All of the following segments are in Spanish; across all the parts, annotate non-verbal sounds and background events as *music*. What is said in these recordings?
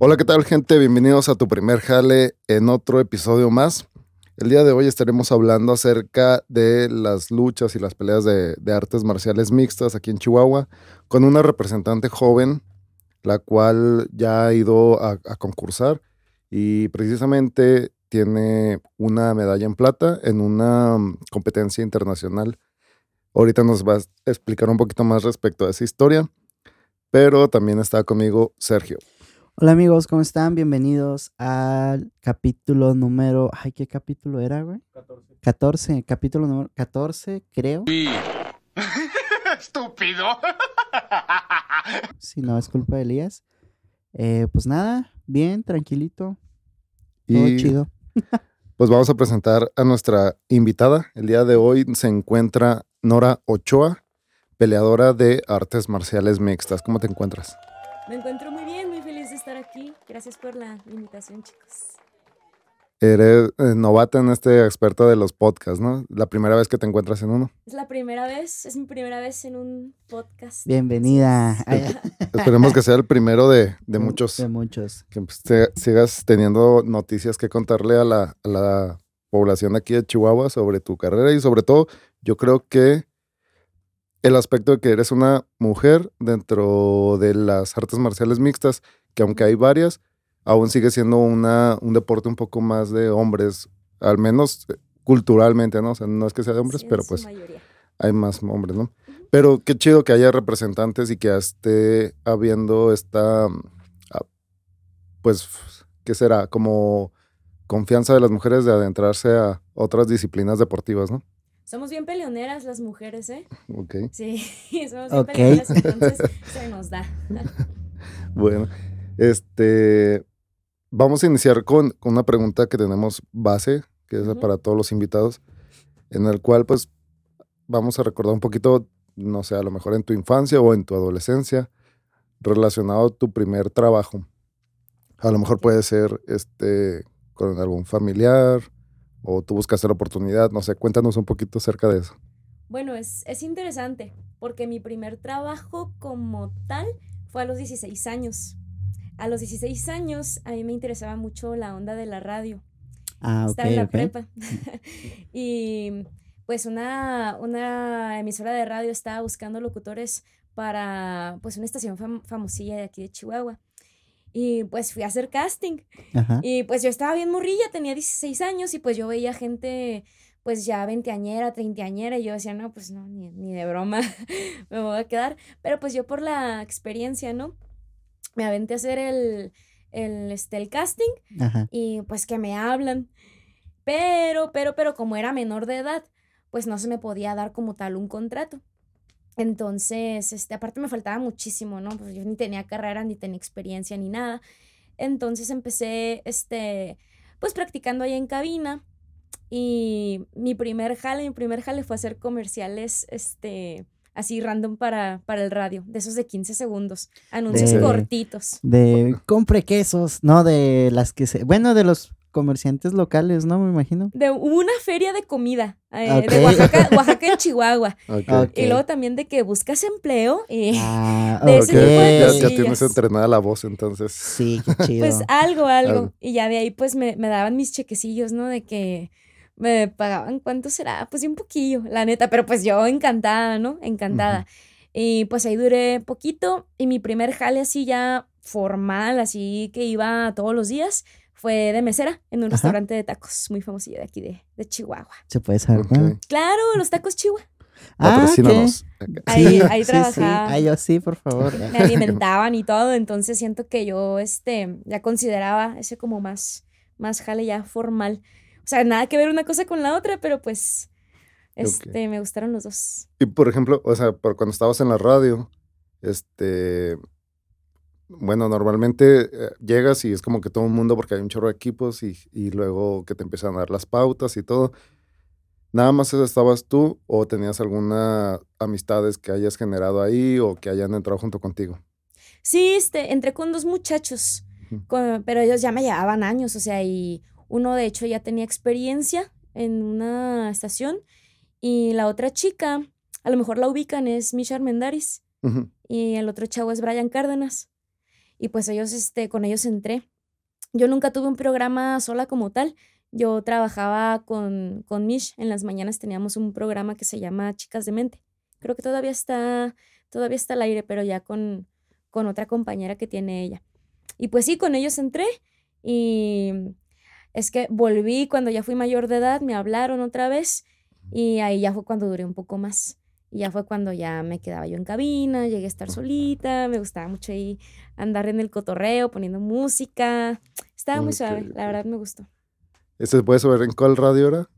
Hola, ¿qué tal gente? Bienvenidos a tu primer jale en otro episodio más. El día de hoy estaremos hablando acerca de las luchas y las peleas de, artes marciales mixtas aquí en Chihuahua con una representante joven, la cual ya ha ido a, a concursar y precisamente tiene una medalla en plata en una mm, competencia internacional. Ahorita nos va a explicar un poquito más respecto a esa historia, pero también está conmigo Sergio. Hola amigos, ¿cómo están? Bienvenidos al capítulo número... Ay, ¿qué capítulo era, güey? 14. 14, capítulo número 14, creo. *laughs* Estúpido. Si no es culpa de Elías. Eh, pues nada, bien, tranquilito. Todo Y chido. *laughs* pues vamos a presentar a nuestra invitada. El día de hoy se encuentra Nora Ochoa, peleadora de artes marciales mixtas. ¿Cómo te encuentras? Me encuentro muy bien, muy estar aquí. Gracias por la invitación, chicos. Eres eh, novata en este experto de los podcasts, ¿no? La primera vez que te encuentras en uno. Es la primera vez, es mi primera vez en un podcast. Bienvenida. *laughs* Esperemos que sea el primero de, de muchos. De muchos. Que pues, te- sigas teniendo noticias que contarle a la, a la población aquí de Chihuahua sobre tu carrera y sobre todo, yo creo que el aspecto de que eres una mujer dentro de las artes marciales mixtas, que aunque hay varias, aún sigue siendo una, un deporte un poco más de hombres, al menos eh, culturalmente, ¿no? O sea, no es que sea de hombres, Sí, pero pues mayoría. hay más hombres, ¿no? Pero qué chido que haya representantes y que esté habiendo esta, mm, ah, pues, ¿qué será? Como confianza de las mujeres de adentrarse a otras disciplinas deportivas, ¿no? Somos bien peleoneras las mujeres, ¿eh? Ok, Sí, *laughs* somos bien Ok. peleoneras, entonces *laughs* se nos da. bueno. Este, vamos a iniciar con, con una pregunta que tenemos base, que es para todos los invitados, en el cual, pues, vamos a recordar un poquito, no sé, a lo mejor en tu infancia o en tu adolescencia, relacionado a tu primer trabajo. A lo mejor puede ser este con algún familiar o tú buscaste la oportunidad, no sé, cuéntanos un poquito acerca de eso. Bueno, es, es interesante porque mi primer trabajo como tal fue a los 16 años. A los 16 años a mí me interesaba mucho la onda de la radio. Ah, estaba en la prepa. *laughs* y pues una, una emisora de radio estaba buscando locutores para pues una estación fam- famosilla de aquí de Chihuahua. Y pues fui a hacer casting. Ajá. Y pues yo estaba bien morrilla, tenía 16 años y pues yo veía gente pues ya veinteañera, treintañera y yo decía, no, pues no, ni, ni de broma *laughs* me voy a quedar. Pero pues yo por la experiencia, ¿no? Me aventé a hacer el, el, este, el casting Ajá. y pues que me hablan. Pero, pero, pero como era menor de edad, pues no se me podía dar como tal un contrato. Entonces, este, aparte me faltaba muchísimo, ¿no? Pues yo ni tenía carrera, ni tenía experiencia, ni nada. Entonces empecé, este, pues practicando ahí en cabina. Y mi primer jale, mi primer jale fue hacer comerciales, este, así random para, para el radio, de esos de 15 segundos, anuncios De- cortitos. De compre quesos, no de las que se... Bueno, de los comerciantes locales, ¿no? Me imagino. de una feria de comida eh, de Oaxaca, *laughs* Oaxaca en Chihuahua. Ok. Ok. Y luego también de que buscas empleo. Y Ah, De Ok, ese tipo de ya, tienes entrenada la voz, entonces. Sí, qué chido. pues algo, algo. Algo. Y ya de ahí pues me, me daban mis chequecillos, ¿no? De que me pagaban, ¿cuánto será? Pues sí, un poquillo, la neta. Pero pues yo encantada, ¿no? Encantada. Y pues ahí duré poquito. Y mi primer jale así ya formal, así que iba todos los días, fue de mesera en un Ajá. restaurante de tacos muy famosillo de aquí de, de Chihuahua. Se puede saber. Ok. ¿no? Claro, los tacos Chihuahua. Ah. Ahí- ahí sí, sí. trabajaba. Ay, yo sí, por favor. me alimentaban y todo, entonces siento que yo este ya consideraba ese como más más jale ya formal. O sea, nada que ver una cosa con la otra, pero pues este me gustaron los dos. Y por ejemplo, o sea, por cuando estabas en la radio, este, bueno, normalmente eh, llegas y es como que todo el mundo, porque hay un chorro de equipos y, y luego que te empiezan a dar las pautas y todo. ¿Nada más estabas tú o tenías alguna amistades que hayas generado ahí o que hayan entrado junto contigo? Sí, este, entré con dos muchachos, con- pero ellos ya me llevaban años, o sea, y uno de hecho ya tenía experiencia en una estación y la otra chica, a lo mejor la ubican, es Misha Armendaris y el otro chavo es Brian Cárdenas. y pues ellos, este, con ellos entré. Yo nunca tuve un programa sola como tal. Yo trabajaba con, con Mish. En las mañanas teníamos un programa que se llama Chicas de Mente. Creo que todavía está, todavía está al aire, pero ya con, con otra compañera que tiene ella. Y pues sí, con ellos entré y es que volví cuando ya fui mayor de edad, me hablaron otra vez y ahí ya fue cuando duré un poco más. Y ya fue cuando ya me quedaba yo en cabina, llegué a estar solita, me gustaba mucho ahí andar en el cotorreo, poniendo música. Estaba muy Ok, suave, la verdad me gustó. ¿Este se puede saber en cuál radio era?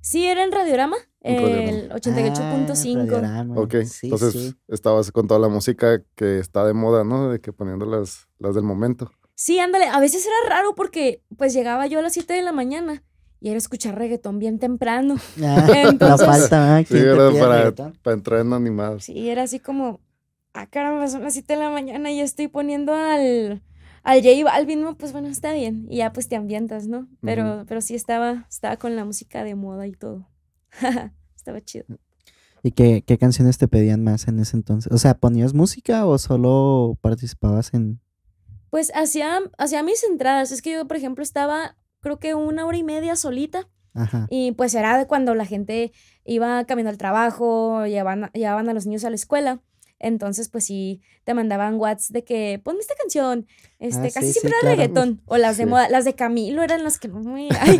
Sí, era en Radiorama, el Ah, 88.5. Radiorama. Ok, Sí, entonces sí. estabas con toda la música que está de moda, ¿no? De que poniendo las, las del momento. Sí, ándale, a veces era raro porque pues llegaba yo a las 7 de la mañana y era escuchar reggaetón bien temprano. *laughs* Ah, no falta, ¿ah? Sí, ¿Quién te era para, para entrar en animados. Sí, era así como, ah, caramba, son las 7 de la mañana y ya estoy poniendo al, al J Balvin, ¿no? Pues bueno, está bien. Y ya pues te ambientas, ¿no? Pero, pero sí estaba, estaba con la música de moda y todo. *laughs* estaba chido. ¿Y qué, qué canciones te pedían más en ese entonces? O sea, ¿ponías música o solo participabas en...? Pues hacía, hacía mis entradas. Es que yo, por ejemplo, estaba creo que una hora y media solita. Ajá. Y pues era de cuando la gente iba camino al trabajo, llevaban, llevaban a los niños a la escuela. Entonces, pues sí, te mandaban whats de que ponme esta canción. Este, Ah, casi sí, siempre sí, era claro. reggaetón. O las de Sí. moda. Las de Camilo eran las que no me. *laughs* Ay,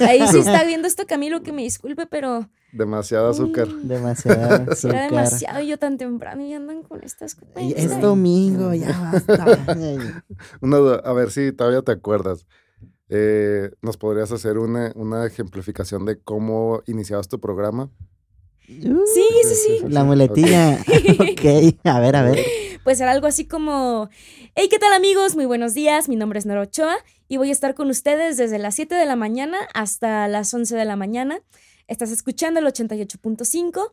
ahí sí está *laughs* viendo esto Camilo, que me disculpe, pero. Demasiado azúcar. mm, Demasiado Era azúcar. demasiado y yo tan temprano y andan con estas cosas. Es domingo, ya basta. *laughs* Una duda, a ver si todavía te acuerdas. Eh, ¿Nos podrías hacer una, una ejemplificación de cómo iniciabas tu programa? Sí, sí, sí. La muletilla. *laughs* ok, a ver, a ver. Pues era algo así como, hey, ¿qué tal amigos? Muy buenos días, mi nombre es Nora Ochoa y voy a estar con ustedes desde las 7 de la mañana hasta las 11 de la mañana. Estás escuchando el 88.5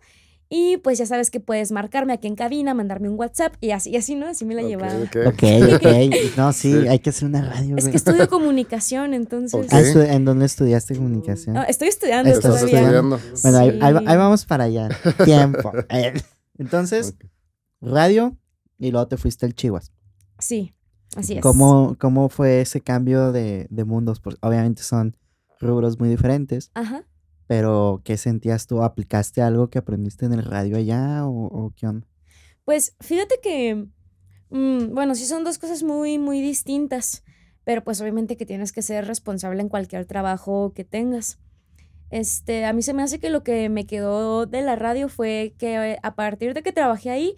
y pues ya sabes que puedes marcarme aquí en cabina, mandarme un WhatsApp y así, y así, ¿no? Así me la Ok, llevaba. ok. Ok, *laughs* ok. No, sí, Sí. hay que hacer una radio, Es que estudio comunicación, entonces... Ah, estu- ¿En dónde estudiaste comunicación? No, estoy estudiando Estás todavía. estudiando. Bueno, ahí, vamos para allá. *laughs* Tiempo. Entonces, radio y luego te fuiste al Chihuas. Sí, así es. ¿Cómo, ¿Cómo fue ese cambio de, de mundos? Porque obviamente son rubros muy diferentes, Ajá. Pero ¿qué sentías tú? ¿Aplicaste algo que aprendiste en el radio allá o, qué onda? Pues fíjate que, mm, bueno, sí son dos cosas muy, muy distintas, pero pues obviamente que tienes que ser responsable en cualquier trabajo que tengas. Este, a mí se me hace que lo que me quedó de la radio fue que a partir de que trabajé ahí,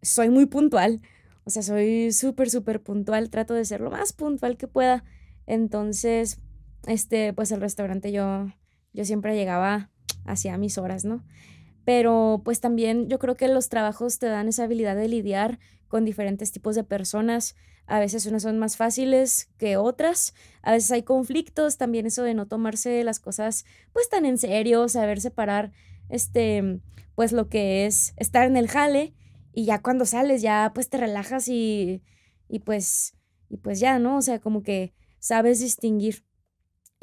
soy muy puntual. O sea, soy súper, súper puntual. Trato de ser lo más puntual que pueda. Entonces, este, pues el restaurante yo, yo siempre llegaba hacia mis horas, ¿no? Pero pues también yo creo que los trabajos te dan esa habilidad de lidiar con diferentes tipos de personas. A veces unas son más fáciles que otras. A veces hay conflictos, también eso de no tomarse las cosas pues tan en serio, saber separar este pues lo que es estar en el jale y ya cuando sales ya pues te relajas y y pues y pues ya, ¿no? O sea, como que sabes distinguir.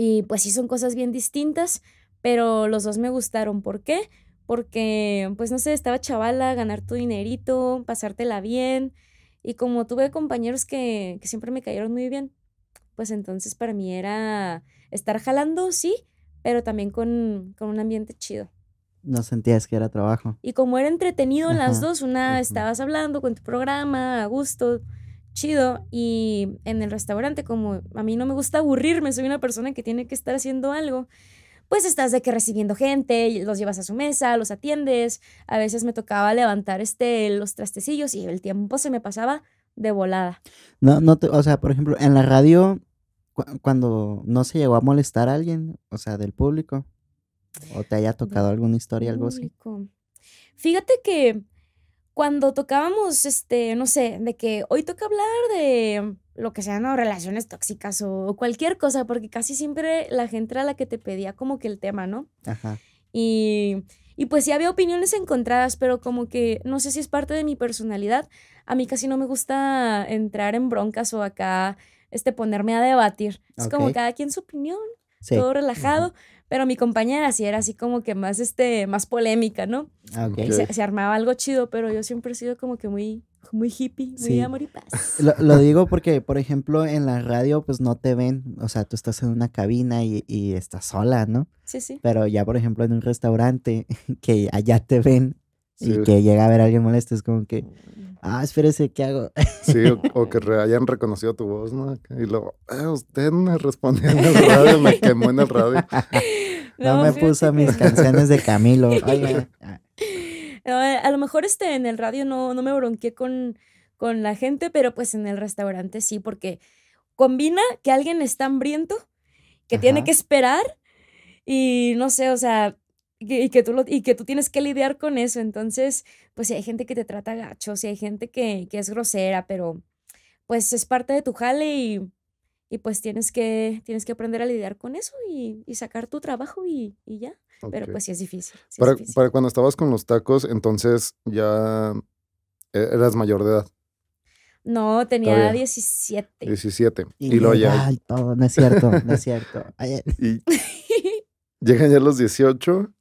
Y pues sí son cosas bien distintas, pero los dos me gustaron. ¿Por qué? porque, pues no sé, estaba chavala, ganar tu dinerito, pasártela bien. Y como tuve compañeros que, que siempre me cayeron muy bien, pues entonces para mí era estar jalando, sí, pero también con, con un ambiente chido. No sentías que era trabajo. Y como era entretenido en las dos, una estabas hablando con tu programa, a gusto, chido, y en el restaurante, como a mí no me gusta aburrirme, soy una persona que tiene que estar haciendo algo, pues estás de que recibiendo gente, los llevas a su mesa, los atiendes, a veces me tocaba levantar este, los trastecillos y el tiempo se me pasaba de volada. No, no te- o sea, por ejemplo, en la radio, cu- cuando no se llegó a molestar a alguien, o sea, del público, o te haya tocado alguna historia, algo así. Fíjate que cuando tocábamos, este, no sé, de que hoy toca hablar de lo que sean ¿no? relaciones tóxicas o cualquier cosa, porque casi siempre la gente era la que te pedía como que el tema, ¿no? Ajá. Y, y pues sí había opiniones encontradas, pero como que no sé si es parte de mi personalidad. A mí casi no me gusta entrar en broncas o acá, este, ponerme a debatir. Es como cada quien su opinión Sí. todo relajado, pero mi compañera sí era así como que más, este, más polémica, ¿no? Ah, ok. Y se, se armaba algo chido, pero yo siempre he sido como que muy, muy hippie, muy Sí. amor y paz. *laughs* Lo, lo digo porque, por ejemplo, en la radio, pues no te ven. O sea, tú estás en una cabina y, y estás sola, ¿no? Sí, sí. Pero ya, por ejemplo, en un restaurante *laughs* que allá te ven Sí. y que llega a ver a alguien molesto, es como que, ah, espérese, ¿qué hago? Sí, o, *laughs* o que re- hayan reconocido tu voz, ¿no? Y luego, "Eh, usted me respondió en el radio, me quemó en el radio. *laughs* No, me puso que- mis canciones de Camilo. *laughs* Ah, a lo mejor este, en el radio no, no me bronqueé con, con la gente, pero pues en el restaurante sí, porque combina que alguien está hambriento, que tiene que esperar y no sé, o sea, y que, tú lo- y que tú tienes que lidiar con eso. Entonces, pues si hay gente que te trata gacho, si hay gente que, que es grosera, pero pues es parte de tu jale y, y pues tienes que, tienes que aprender a lidiar con eso y, y sacar tu trabajo y, y ya. Pero pues sí es difícil. sí es Para, difícil. para cuando estabas con los tacos, entonces ya e- eras mayor de edad, No, tenía Todavía. 17. 17. Y, luego ya. no es cierto, no es cierto. Ay, Y *laughs* llegan ya los 18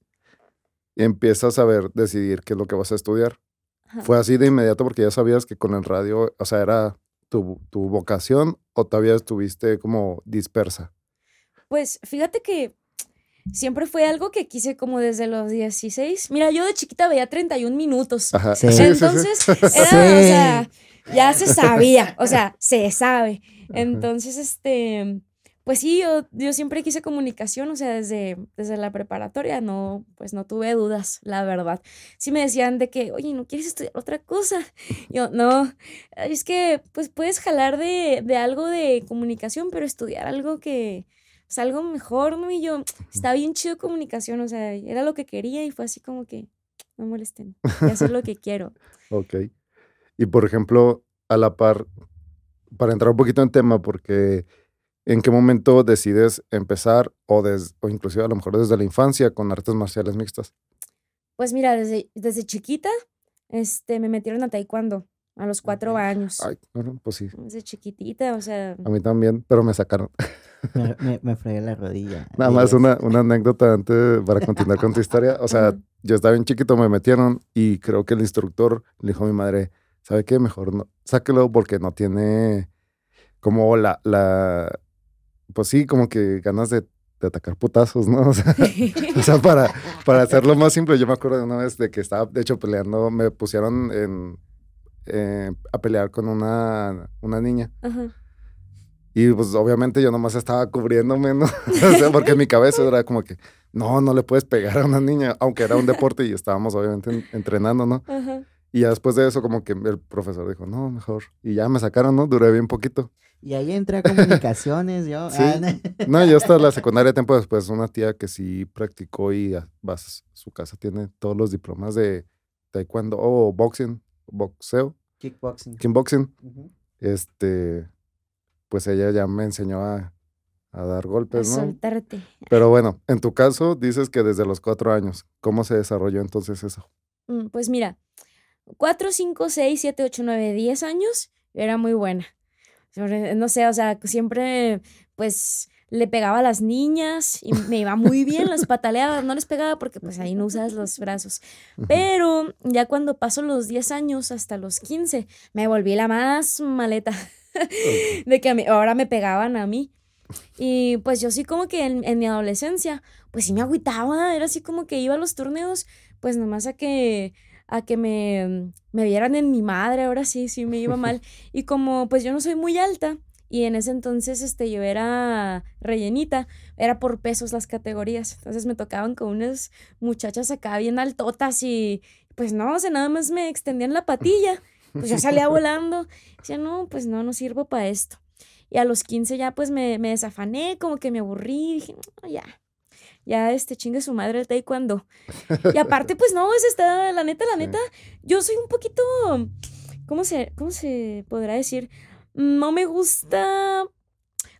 y empiezas a ver, decidir qué es lo que vas a estudiar. Ajá. ¿Fue así de inmediato porque ya sabías que con el radio, o sea, era tu, tu vocación o todavía estuviste como dispersa? Pues fíjate que siempre fue algo que quise como desde los 16. Mira, yo de chiquita veía 31 minutos. Ajá. Sí. Entonces, *laughs* era, o sea, ya se sabía, o sea, se sabe. Entonces, este, pues sí, yo, yo siempre quise comunicación, o sea, desde, desde la preparatoria, no, pues no tuve dudas, la verdad. Sí me decían de que, oye, ¿no quieres estudiar otra cosa? *laughs* Yo, no, es que, pues puedes jalar de, de algo de comunicación, pero estudiar algo que, pues algo mejor, ¿no? Y yo, *tsk* está bien chido comunicación, o sea, era lo que quería y fue así como que, no molesten, ya sé lo que *laughs* quiero. Ok. Y por ejemplo, a la par, para entrar un poquito en tema, porque ¿en qué momento decides empezar o, des- o inclusive a lo mejor desde la infancia con artes marciales mixtas? Pues mira, desde, desde chiquita, este, me metieron a taekwondo a los cuatro años. Ay, bueno, pues sí, Desde chiquitita, o sea, a mí también, pero me sacaron. me, *laughs* me, me fregué la rodilla. Nada más una, una anécdota antes para continuar con tu historia. O sea, yo estaba bien chiquito, me metieron y creo que el instructor le dijo a mi madre, ¿sabe qué? Mejor no, sáquelo porque no tiene como la, la, pues sí, como que ganas de, de atacar putazos, ¿no? *laughs* O sea, *laughs* o sea, para, para hacerlo más simple, yo me acuerdo de una vez de que estaba, de hecho, peleando, me pusieron en, eh, a pelear con una, una niña. ajá. Y pues obviamente yo nomás estaba cubriéndome, ¿no? *laughs* o sea, porque en mi cabeza era como que, no, no le puedes pegar a una niña, aunque era un deporte y estábamos obviamente en- entrenando, ¿no? Ajá. Y ya después de eso como que el profesor dijo, no, mejor. Y ya me sacaron, ¿no? Duré bien poquito. Y ahí entré a comunicaciones, yo. *laughs* Sí. ah, no. No, yo hasta la secundaria tiempo después, una tía que sí practicó y a- vas, su casa tiene todos los diplomas de taekwondo o boxing, boxeo, Kickboxing. kickboxing. Este, pues ella ya me enseñó a, a dar A golpes, ¿no? soltarte. Pero bueno, en tu caso dices que desde los cuatro años, ¿cómo se desarrolló entonces eso? Mm, Pues mira, 4, 5, 6, 7, 8, 9, 10 años, era muy buena. No sé, o sea, siempre pues le pegaba a las niñas y me iba muy bien, las pataleaba, no les pegaba porque pues ahí no usas los brazos. Pero ya cuando paso los 10 años hasta los 15, me volví la más maleta de que a mí- ahora me pegaban a mí. Y pues yo sí como que en, en mi adolescencia, pues sí me agüitaba, era así como que iba a los torneos, pues nomás a que a que me, me vieran en mi madre, ahora sí, sí me iba mal. *laughs* Y como pues yo no soy muy alta y en ese entonces este yo era rellenita, era por pesos las categorías. Entonces me tocaban con unas muchachas acá bien altotas y pues no, o sea, nada más me extendían la patilla. *laughs* Pues yo salía volando. Decía, no, pues no, no sirvo para esto. Y a los 15 ya pues me, me desafané, como que me aburrí, dije, no, ya, ya este chingue su madre el taekwondo. Y aparte *laughs* pues no, es está, la neta, la Sí. neta, yo soy un poquito, ¿cómo se, cómo se podrá decir? No me gusta,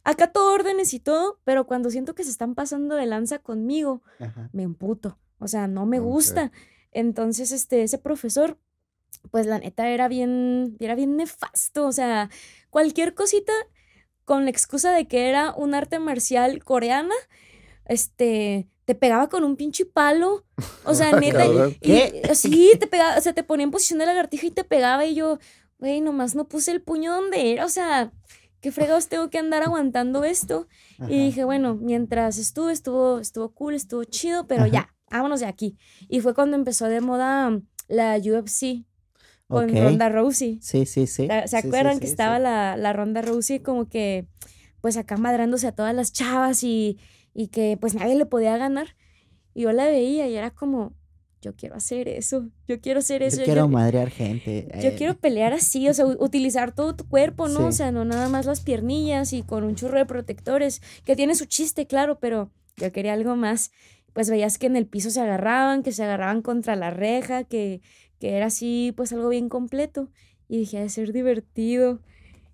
acato órdenes y todo, pero cuando siento que se están pasando de lanza conmigo, Ajá. me emputo, o sea, no me gusta. Entonces, este, ese profesor, pues la neta era bien, era bien nefasto, o sea, cualquier cosita con la excusa de que era un arte marcial coreana, este, te pegaba con un pinche palo, o sea, *laughs* neta, y- sí, te pegaba, o sea, te ponía en posición de lagartija y te pegaba y yo, güey, nomás no puse el puño donde era, o sea, ¿qué fregados tengo que andar aguantando esto? Ajá. Y dije, bueno, mientras estuve, estuvo, estuvo cool, estuvo chido, pero Ajá. ya, vámonos de aquí. Y fue cuando empezó de moda la UFC con. Ronda Rousey. Sí, sí, sí. ¿Se Sí, sí, acuerdan sí, que sí. estaba la, la Ronda Rousey como que, pues acá madrándose a todas las chavas y, y que pues nadie le podía ganar? Y yo la veía y era como, yo quiero hacer eso, yo quiero hacer eso. Yo quiero madrear gente. Yo eh, quiero pelear así, o sea, utilizar todo tu cuerpo, ¿no? O Sí. sea, no nada más las piernillas y con un churro de protectores, que tiene su chiste, claro, pero yo quería algo más. Pues veías que en el piso se agarraban, que se agarraban contra la reja, que, que era así, pues algo bien completo. Y dije, ha de ser divertido.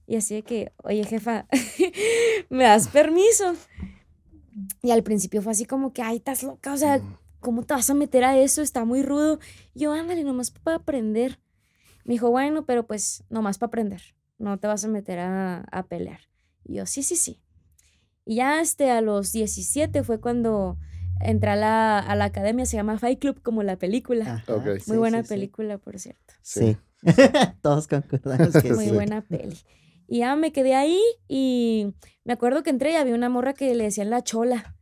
Y así de que, oye, jefa, *laughs* ¿me das permiso? Y al principio fue así como que, ay, estás loca, o sea, ¿cómo te vas a meter a eso? Está muy rudo. Y yo, ándale, nomás para aprender. Me dijo, bueno, pero pues nomás para aprender. No te vas a meter a, a pelear. Y yo, sí, sí, sí. Y ya este, a los 17 fue cuando entré a la, a la academia, se llama Fight Club, como la película. Muy sí, buena sí, sí. película, por cierto. Sí. *laughs* Todos concordamos *laughs* que Muy sí. buena peli. Y ya me quedé ahí y me acuerdo que entré y había una morra que le decían la chola.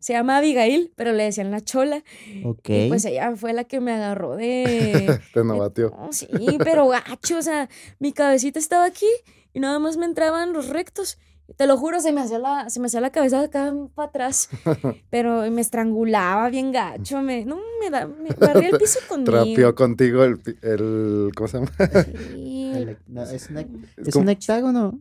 Se llama Abigail, pero le decían la chola. Ok. Y pues ella fue la que me agarró de... *laughs* Te navatió. No, sí, pero gacho, o sea, mi cabecita estaba aquí y nada más me entraban los rectos. Te lo juro, se me hacía la, se me hacía la cabeza acá para atrás, *laughs* pero me estrangulaba bien gacho, me, no, me da, me *laughs* barría el piso conmigo. Trapeó contigo el, el. ¿Cómo se llama? Sí, El- no, es un, Es es hectágono.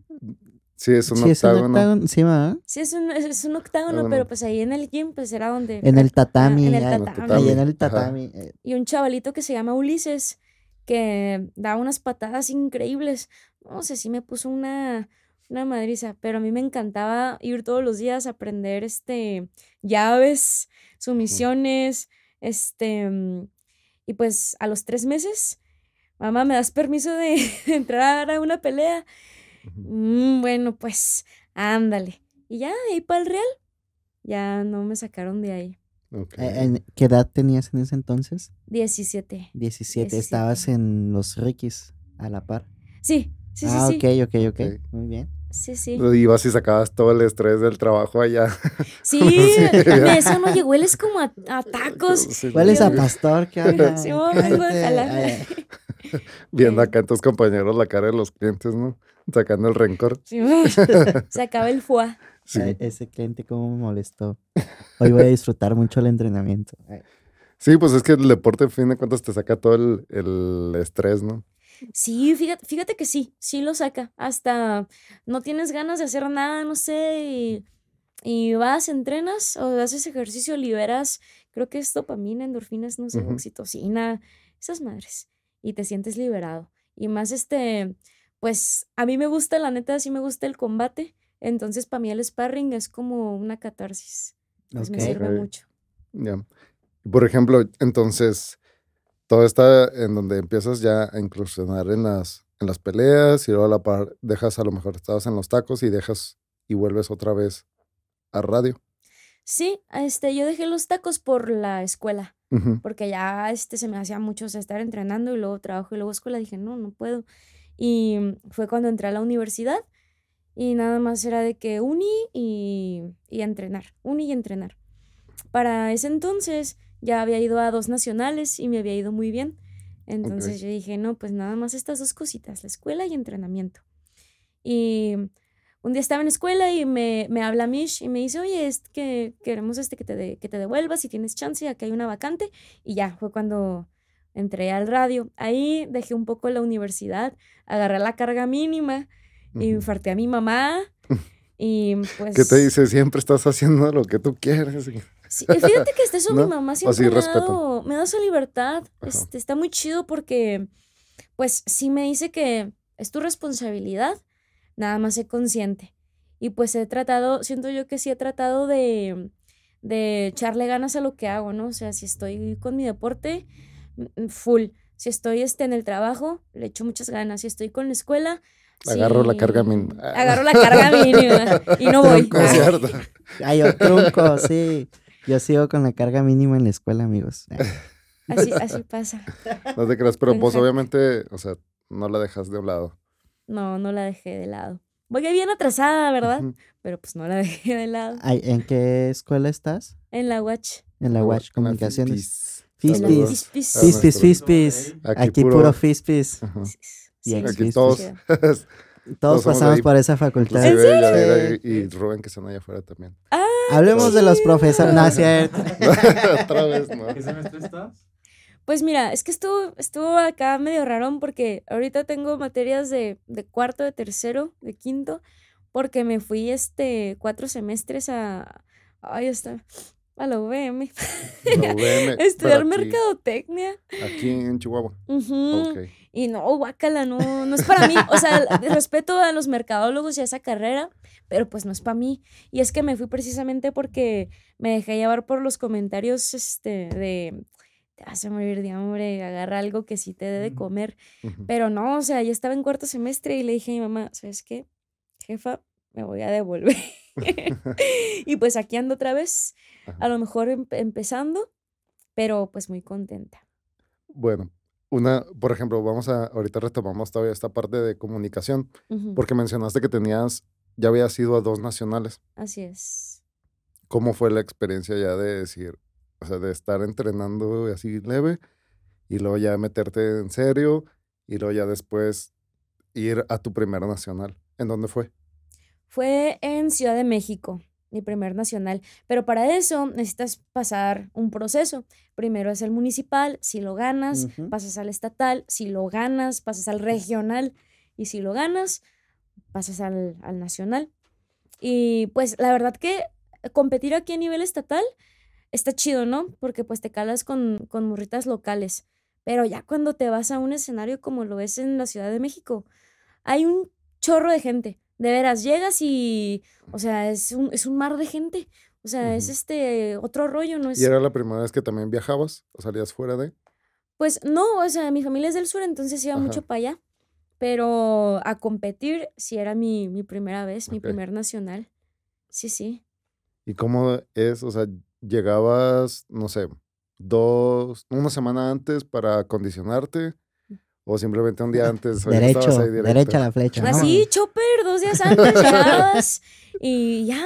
Sí, es un sí, es un octágono. octágono. Sí, ¿verdad? sí, es un, es es un octágono, Ah, pero pues ahí en el gym, pues era donde... En el tatami. en el ahí- tatami. Ahí en el tatami. eh, Y un chavalito que se llama Ulises, que da unas patadas increíbles. No sé si me puso una, una madriza, pero a mí me encantaba ir todos los días a aprender este, llaves, sumisiones, este, y pues a los tres meses, mamá, ¿me das permiso de *laughs* entrar a una pelea? "Mm, bueno, pues ándale. Y ya, de ahí para el Real, ya no me sacaron de ahí. ¿en ¿Qué edad tenías en ese entonces? 17. 17. 17. Estabas en los Rikis a la par. Sí, sí, sí, ah, sí. ok, ok, ok. Ok. Muy bien. Sí, sí. Ibas y sacabas todo el estrés del trabajo allá. *laughs* *laughs* Sí, de eso no llegó, él es como a, a tacos. Sí, ¿Cuál es a pastor? ¿Qué onda? Sí, vengo de *laughs* Viendo acá en tus compañeros la cara de los clientes, ¿no? Sacando el rencor. Sí, *laughs* se acaba el. *laughs* Sí. ay, ese cliente cómo me molestó. Hoy voy a disfrutar mucho el entrenamiento. Sí, pues es que el deporte, a fin de cuentas, te saca todo el, el estrés, ¿no? Sí, fíjate, fíjate que sí, sí lo saca. Hasta no tienes ganas de hacer nada, no sé, y, y vas, entrenas o haces ejercicio, liberas, creo que es dopamina, endorfinas, no sé, Ujú. oxitocina, esas madres. Y te sientes liberado. Y más este, pues a mí me gusta, la neta, sí me gusta el combate. Entonces, para mí el sparring es como una catarsis. Pues me sirve mucho. Ya. Y Por ejemplo, entonces, todo está en donde empiezas ya a incursionar en las, en las peleas y luego a la par dejas, a lo mejor estabas en los tacos y dejas y vuelves otra vez a radio. Sí, este, yo dejé los tacos por la escuela. Porque ya este, se me hacía mucho o sea, estar entrenando y luego trabajo y luego escuela. Dije, no, no puedo. Y mm, fue cuando entré a la universidad y nada más era de que uni y, y entrenar, uni y entrenar. Para ese entonces ya había ido a dos nacionales y me había ido muy bien. Entonces yo dije, no, pues nada más estas dos cositas, la escuela y entrenamiento. Y un día estaba en escuela y me, me habla Mish y me dice, oye, es que queremos este que te, de- que te devuelvas si tienes chance, aquí hay una vacante. Y ya, fue cuando entré al radio. Ahí dejé un poco la universidad, agarré la carga mínima, Ujú. infarté a mi mamá *laughs* y pues... ¿Qué te dice? Siempre estás haciendo lo que tú quieres. *laughs* Sí, y fíjate que hasta eso ¿No? mi mamá siempre me, ha dado, me da su libertad. Este, está muy chido porque, pues, sí me dice que es tu responsabilidad, nada más sé consciente. Y pues he tratado, siento yo que sí he tratado de, de echarle ganas a lo que hago, ¿no? O sea, si estoy con mi deporte, mm, full. Si estoy este, en el trabajo, le echo muchas ganas. Si estoy con la escuela, Agarro la carga mínima. Agarro la carga *laughs* mínima y no voy. Ah. cierto. Ay, yo trunco, sí. Yo sigo con la carga mínima en la escuela, amigos. Así, así pasa. No te creas, pero pues Ajá. obviamente, o sea, no la dejas de un lado. No, no la dejé de lado. Voy bien atrasada, ¿verdad? Pero pues no la *laughs* dejé de lado. Ay, ¿En qué escuela estás? En la Watch. En la Watch Comunicaciones. Fispis. En Fispis. Fispis. Ah. Aquí puro- fispis. Bien, Aquí *laughs* todos. Todos pasamos ahí. por esa facultad. Inclusive Yadira Sí. y, Rubén que están allá afuera también. Hablemos de los profesores. No, es cierto. *laughs* Otra vez, ¿no? ¿Qué semestre estás? Pues mira, es que estuvo, estuvo acá medio rarón porque ahorita tengo materias de, de cuarto, de tercero, de quinto, porque me fui este cuatro semestres a. Ay, está. A la UVM. La UVM, *laughs* Estudiar aquí- mercadotecnia. Aquí en Chihuahua. Ok. Y no, guácala, no, no es para mí. O sea, *laughs* respeto a los mercadólogos y a esa carrera, pero pues no es para mí. Y es que me fui precisamente porque me dejé llevar por los comentarios este, de te vas a morir de hambre, agarra algo que sí te dé de Ujú. comer. Pero no, o sea, yo estaba en cuarto semestre y le dije a mi mamá, ¿sabes qué? Jefa, me voy a devolver. *laughs* *laughs* y pues aquí ando otra vez, Ajá. a lo mejor em- empezando, pero pues muy contenta. Bueno, una, por ejemplo, vamos a, ahorita retomamos todavía esta parte de comunicación, porque mencionaste que tenías, ya habías ido a dos nacionales. Así es. ¿Cómo fue la experiencia ya de decir, o sea, de estar entrenando así leve y luego ya meterte en serio y luego ya después ir a tu primera nacional? ¿En dónde fue? Fue en Ciudad de México, mi primer nacional. Pero para eso necesitas pasar un proceso. Primero es el municipal, si lo ganas, Ujú. pasas al estatal, si lo ganas, pasas al regional y si lo ganas, pasas al, al nacional. Y pues la verdad que competir aquí a nivel estatal está chido, ¿no? Porque pues te calas con, con morritas locales. Pero ya cuando te vas a un escenario como lo es en la Ciudad de México, hay un chorro de gente. De veras, llegas y, o sea, es un, es un mar de gente. O sea, es este otro rollo, no es... ¿Y era la primera vez que también viajabas o salías fuera de? Pues no, o sea, mi familia es del sur, entonces iba mucho para allá. Pero a competir sí era mi, mi primera vez, mi primer nacional. Sí, sí. ¿Y cómo es? O sea, llegabas, no sé, dos, una semana antes para acondicionarte o simplemente un día *laughs* antes. Derecho, ahí derecha a la flecha. ¿no? Así, chopper, dos días *laughs* antes llegabas y ya.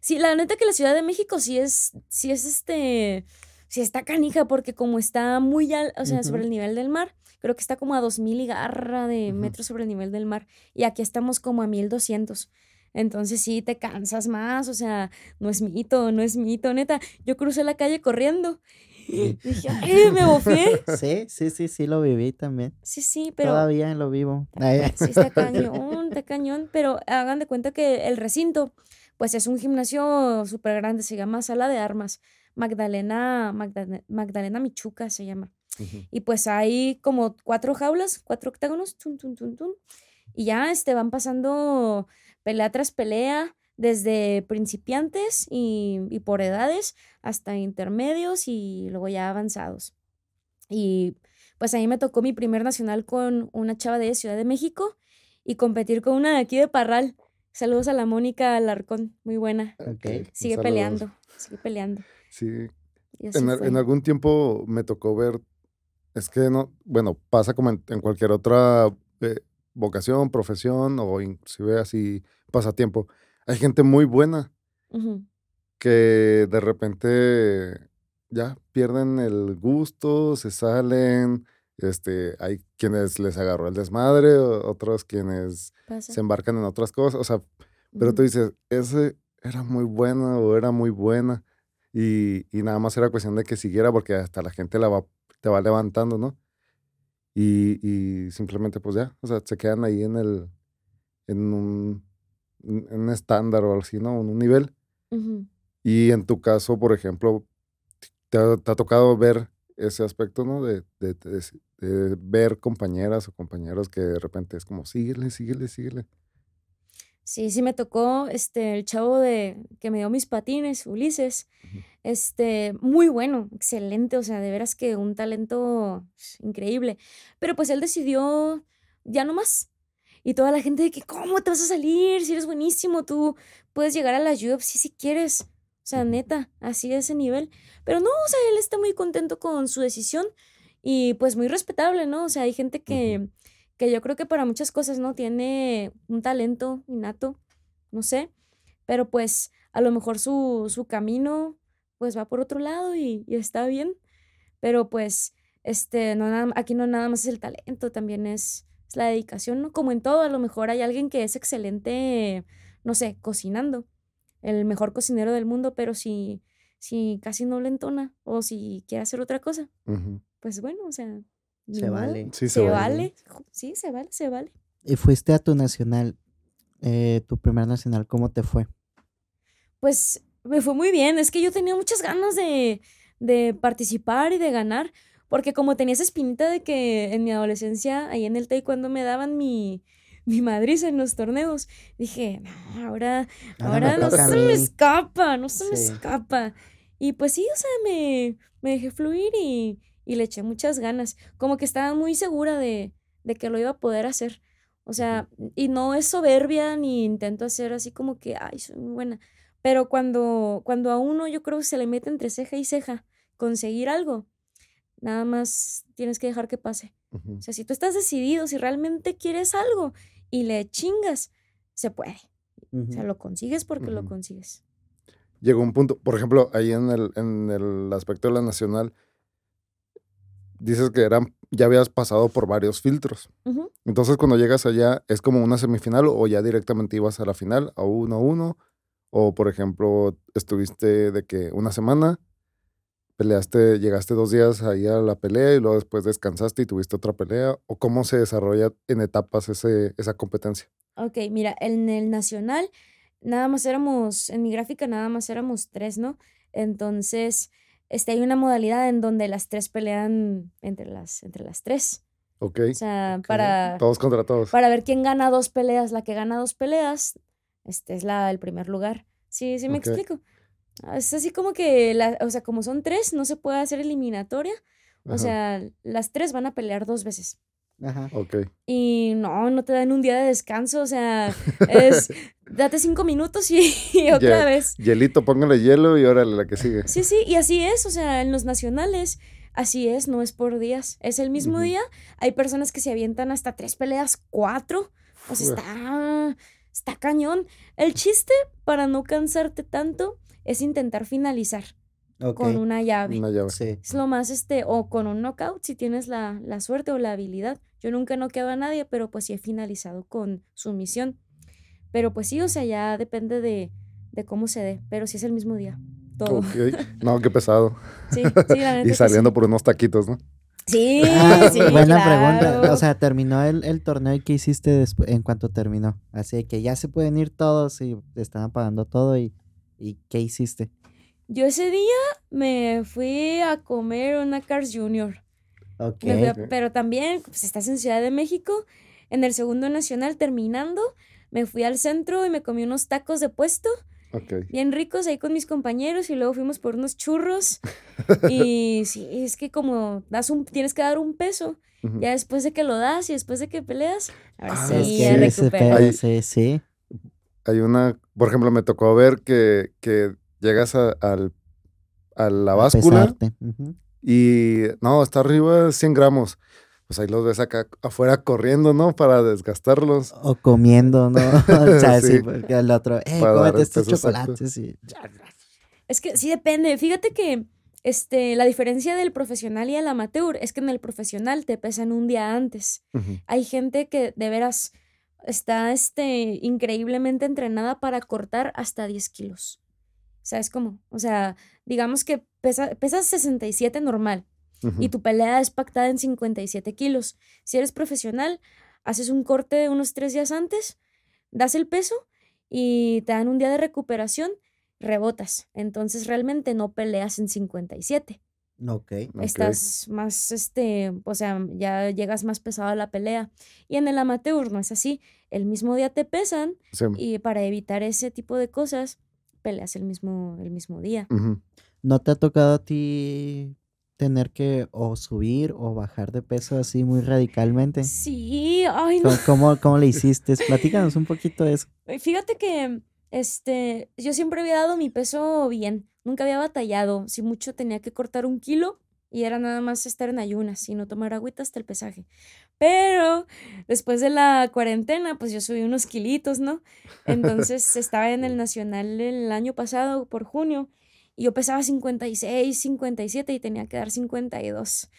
Sí, la neta que la Ciudad de México sí es, sí es este, sí está canija porque como está muy, al, o sea, sobre el nivel del mar, creo que está como a 2000 y garra de metros sobre el nivel del mar y aquí estamos como a 1200. Entonces sí te cansas más, o sea, no es mito, no es mito, neta. Yo crucé la calle corriendo. y *laughs* Dije, ay, me bofé. Sí, sí, sí, sí, lo viví también. Sí, sí, pero Todavía lo vivo. Sí, está *laughs* cañón, está cañón, pero hagan de cuenta que el recinto, pues es un gimnasio súper grande, se llama Sala de Armas, Magdalena, Magdalena, Magdalena Michuca se llama. Y pues hay como cuatro jaulas, cuatro octágonos, tun, tun, tun, y ya este, van pasando pelea tras pelea, desde principiantes y, y por edades hasta intermedios y luego ya avanzados. Y pues a mí me tocó mi primer nacional con una chava de Ciudad de México y competir con una de aquí de Parral. Saludos a la Mónica Alarcón, muy buena. ok. Sigue Saludos. peleando, sigue peleando. Sí, en, en algún tiempo me tocó ver, es que no, bueno, pasa como en, en cualquier otra eh, vocación, profesión o inclusive así pasatiempo. Hay gente muy buena que de repente ya pierden el gusto, se salen, este, hay quienes les agarró el desmadre, otros quienes pasa. se embarcan en otras cosas, o sea, pero tú dices, ese era muy bueno o era muy buena. Y, y nada más era cuestión de que siguiera porque hasta la gente la va, te va levantando, ¿no? Y, y simplemente pues ya, o sea, se quedan ahí en el, en un, en un estándar o así, ¿no? En un nivel. Y en tu caso, por ejemplo, te ha, te ha tocado ver ese aspecto, ¿no? De, de- de- de ver compañeras o compañeros que de repente es como, síguele, síguele, síguele. Sí, sí me tocó este el chavo de que me dio mis patines, Ulises. Este, muy bueno, excelente, o sea, de veras que un talento pues, increíble. Pero pues él decidió ya no más. Y toda la gente de que, ¿cómo te vas a salir? Si eres buenísimo, tú puedes llegar a la UFC si quieres. O sea, neta, así de ese nivel. Pero no, o sea, él está muy contento con su decisión y pues muy respetable, ¿no? O sea, hay gente que. Que yo creo que para muchas cosas, ¿no? Tiene un talento innato, no sé, pero pues a lo mejor su, su camino pues va por otro lado y, y está bien, pero pues este, no nada, aquí no nada más es el talento, también es, es la dedicación, ¿no? Como en todo, a lo mejor hay alguien que es excelente, no sé, cocinando, el mejor cocinero del mundo, pero si, si casi no le entona o si quiere hacer otra cosa, pues bueno, o sea, Se vale. Sí, se, se vale. sí, se vale, se vale. Y fuiste a tu nacional, eh, tu primer nacional, ¿cómo te fue? Pues me fue muy bien, es que yo tenía muchas ganas de, de participar y de ganar, porque como tenía esa espinita de que en mi adolescencia, ahí en el taekwondo me daban mi, mi madriz en los torneos, dije, no, ahora, Ahora no se me mí". escapa, no se me escapa. Y pues sí, o sea, me, me dejé fluir y, y le eché muchas ganas, como que estaba muy segura de, de que lo iba a poder hacer. O sea, y no es soberbia ni intento hacer así como que, ay, soy muy buena. Pero cuando, cuando a uno yo creo que se le mete entre ceja y ceja conseguir algo, nada más tienes que dejar que pase. O sea, si tú estás decidido, si realmente quieres algo y le chingas, se puede. O sea, lo consigues porque lo consigues. Llegó un punto, por ejemplo, ahí en el, en el aspecto de la nacional, dices que eran, ya habías pasado por varios filtros. Entonces, cuando llegas allá, ¿es como una semifinal o ya directamente ibas a la final, a uno a uno? O, por ejemplo, estuviste de que una semana, peleaste, llegaste dos días ahí a la pelea y luego después descansaste y tuviste otra pelea. ¿O cómo se desarrolla en etapas ese, esa competencia? Ok, mira, en el nacional nada más éramos, en mi gráfica nada más éramos tres, ¿no? Entonces, este, hay una modalidad en donde las tres pelean entre las, entre las tres. ¿Ok? O sea, Ok. para, Todos contra todos. para ver quién gana dos peleas. La que gana dos peleas, este es la del primer lugar. Sí, sí me explico. Ah, Es así como que, la, o sea, como son tres, no se puede hacer eliminatoria. O sea, las tres van a pelear dos veces. Ajá. Ok. Y no, no te dan un día de descanso, o sea, es *laughs* date cinco minutos y, y otra vez. Hielito, póngale hielo y órale la que sigue. Sí, sí, y así es, o sea, en los nacionales, así es, no es por días, es el mismo día. Hay personas que se avientan hasta tres peleas, cuatro, o sea, Uf. está, está cañón. El chiste, para no cansarte tanto, es intentar finalizar Con una llave. Una llave. Sí. Es lo más, este, o con un knockout si tienes la, la suerte o la habilidad. Yo nunca he noqueado a nadie, pero pues sí he finalizado con sumisión. Pero pues sí, o sea, ya depende de, de cómo se dé, pero sí es el mismo día. Todo. *laughs* No, qué pesado. Sí, sí, *laughs* la neta Y saliendo sí. por unos taquitos, ¿no? Sí, Ah, sí, buena pregunta. O sea, terminó el, el torneo y ¿qué hiciste después, en cuanto terminó? Así que ya se pueden ir todos y te estaban pagando todo y, y ¿qué hiciste? Yo ese día me fui a comer una Cars Junior. Ok. Me fui a- Ok. pero también, pues estás en Ciudad de México, en el segundo nacional terminando, me fui al centro y me comí unos tacos de puesto. Ok. bien ricos ahí con mis compañeros y luego fuimos por unos churros. *laughs* Y sí, es que como das un, tienes que dar un peso, ya después de que lo das y después de que peleas, ahora Ah, sí, sí, recuperas. Ahí- sí, sí. Hay una, por ejemplo, me tocó ver que, que llegas a, al- a la báscula y no, está arriba 100 gramos. Pues ahí los ves acá afuera corriendo, ¿no? Para desgastarlos. O comiendo, ¿no? *laughs* *laughs* o sea, sí, Sí. porque el otro, eh, Para cómete estos chocolates y... Es que sí depende. Fíjate que este, la diferencia del profesional y el amateur es que en el profesional te pesan un día antes. Hay gente que de veras está este, increíblemente entrenada para cortar hasta 10 kilos. ¿Sabes cómo? O sea, digamos que pesa, pesas 67 normal Ujú. y tu pelea es pactada en 57 kilos. Si eres profesional, haces un corte unos tres días antes, das el peso y te dan un día de recuperación, rebotas. Entonces realmente no peleas en 57. Ok. Estás más, este, o sea, ya llegas más pesado a la pelea. Y en el amateur no es así. El mismo día te pesan Sí. y para evitar ese tipo de cosas, peleas el mismo, el mismo día. ¿No te ha tocado a ti tener que o subir o bajar de peso así muy radicalmente? Sí, ay, no. ¿Cómo, *laughs* cómo, le hiciste? Platícanos un poquito de eso. Fíjate que este, yo siempre había dado mi peso bien, nunca había batallado. Si mucho tenía que cortar un kilo, y era nada más estar en ayunas y no tomar agüita hasta el pesaje. Pero después de la cuarentena, pues yo subí unos kilitos, ¿no? *laughs* Entonces estaba en el Nacional el año pasado, por junio, y yo pesaba 56, 57 y tenía que dar 52.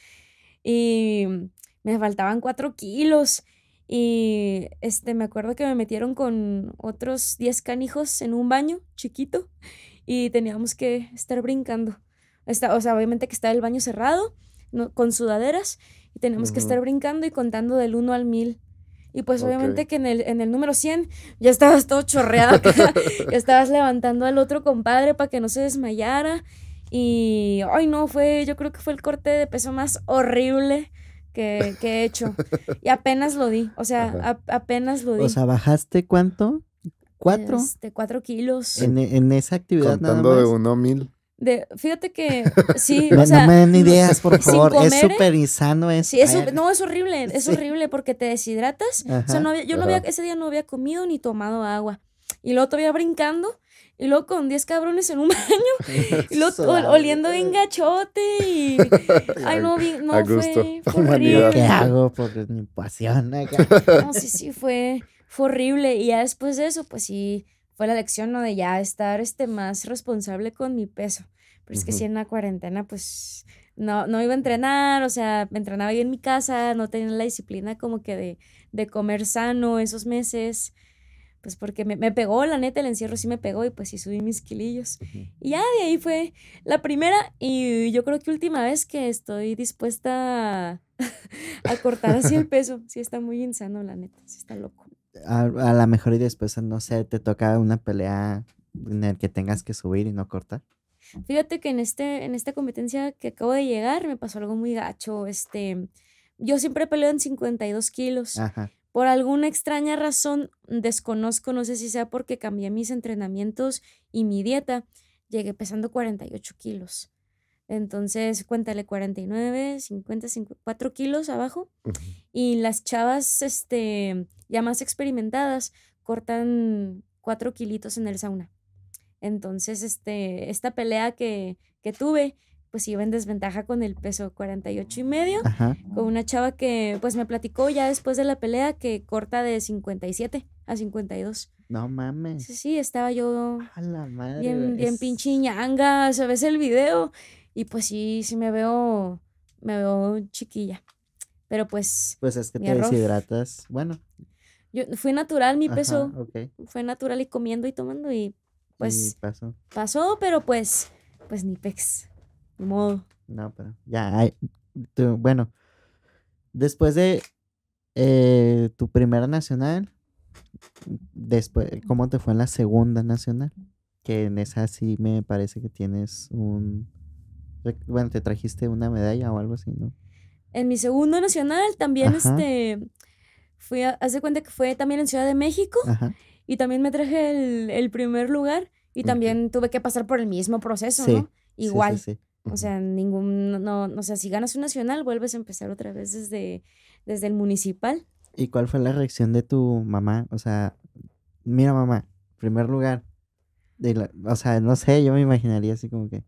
Y me faltaban 4 kilos. Y este, me acuerdo que me metieron con otros 10 canijos en un baño chiquito y teníamos que estar brincando. Está, o sea, obviamente que estaba el baño cerrado, con sudaderas, y tenemos que estar brincando y contando del 1 al 1000. Y pues obviamente que en el, en el número 100 ya estabas todo chorreado, *laughs* ya estabas levantando al otro compadre para que no se desmayara. Y, ay no, fue, yo creo que fue el corte de peso más horrible que, que he hecho. Y apenas lo di, o sea, apenas lo di. O sea, ¿bajaste cuánto? ¿Cuatro? Este, cuatro kilos. En, en esa actividad Contando nada más. de uno a mil. De, fíjate que *laughs* sí, No, o sea, no me den ideas, por sin favor. es comer, súper insano eso. Sí, es, no, es horrible, es Sí. horrible porque te deshidratas. O sea, no había- yo no había, ese día no había comido ni tomado agua. Y luego todavía brincando. Y luego con 10 cabrones en un *laughs* baño. Y luego ol- oliendo bien gachote. Y. *laughs* Ay, no, bien, no, fue, fue humanidad. ¿Qué horrible. hago por mi pasión acá? No, sí, sí, fue, fue horrible. Y ya después de eso, pues sí, fue la lección, ¿no? De ya estar este, más responsable con mi peso. Pero es que Ujú. en la cuarentena, pues no, no iba a entrenar, o sea, me entrenaba ahí en mi casa, no tenía la disciplina como que de, de comer sano esos meses. Pues porque me, me pegó, la neta, el encierro sí me pegó y pues sí subí mis kilillos. Y ya de ahí fue la primera y yo creo que última vez que estoy dispuesta a, *laughs* a cortar así el peso. Sí está muy insano, la neta, sí está loco. A, a lo mejor y después, no sé, te toca una pelea en el que tengas que subir y no cortar. Fíjate que en, este, en esta competencia que acabo de llegar me pasó algo muy gacho. Este, yo siempre peleo en 52 kilos. Ajá. Por alguna extraña razón, desconozco, no sé si sea porque cambié mis entrenamientos y mi dieta, llegué pesando 48 kilos. Entonces, cuéntale 49, 50, 54 kilos abajo. Y las chavas, este, ya más experimentadas, cortan 4 kilitos en el sauna. Entonces, este, esta pelea que, que tuve, pues iba en desventaja con el peso 48 y medio Ajá. con una chava que pues me platicó ya después de la pelea que corta de 57 a 52. No mames. Sí, sí, estaba yo A la madre. bien, bien es- pinche ñanga, se ves el video y pues sí, sí me veo, me veo chiquilla. Pero pues Pues es que te error. deshidratas. Bueno. yo fue natural mi ajá, peso, fue natural y comiendo y tomando y y pues pasó. pasó, pero pues, pues ni pex, ni modo. No, pero ya hay. tú- bueno, después de eh, tu primera nacional, después, ¿cómo te fue en la segunda nacional? Que en esa sí me parece que tienes un. Bueno, te trajiste una medalla o algo así, ¿no? En mi segundo nacional también Ajá. este fui a, haz de cuenta que fue también en Ciudad de México. Ajá. Y también me traje el, el primer lugar y también tuve que pasar por el mismo proceso, Sí, ¿no? sí, Igual. sí. O sea, ningún, no, no, o sea, si ganas un nacional, vuelves a empezar otra vez desde, desde el municipal. ¿Y cuál fue la reacción de tu mamá? O sea, mira, mamá, primer lugar. De la- o sea, no sé, yo me imaginaría así como que.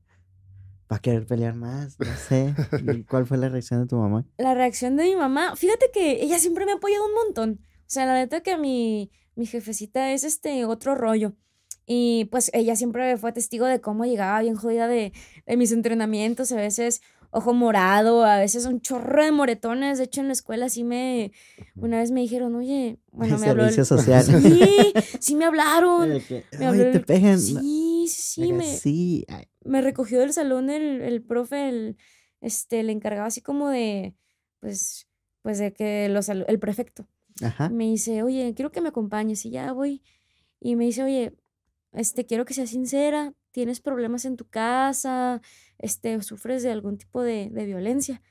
Va a querer pelear más, no sé. ¿Y *laughs* ¿Cuál fue la reacción de tu mamá? La reacción de mi mamá, fíjate que ella siempre me ha apoyado un montón. O sea, la neta que mi, mi jefecita es este otro rollo. Y pues ella siempre fue testigo de cómo llegaba bien jodida de, de mis entrenamientos, a veces ojo morado, a veces un chorro de moretones. De hecho, en la escuela sí me, una vez me dijeron, oye, bueno, me habló el- Servicio social. *laughs* Sí, sí me hablaron. Me "Ay, habló te pegan. Sí, sí, me, sí, me recogió del salón el, el profe, el, este, le encargaba así como de, pues, pues de que los, el prefecto. Ajá. Me dice, oye, quiero que me acompañes y ya voy. Y me dice, oye, este, quiero que seas sincera, tienes problemas en tu casa, este, sufres de algún tipo de, de violencia.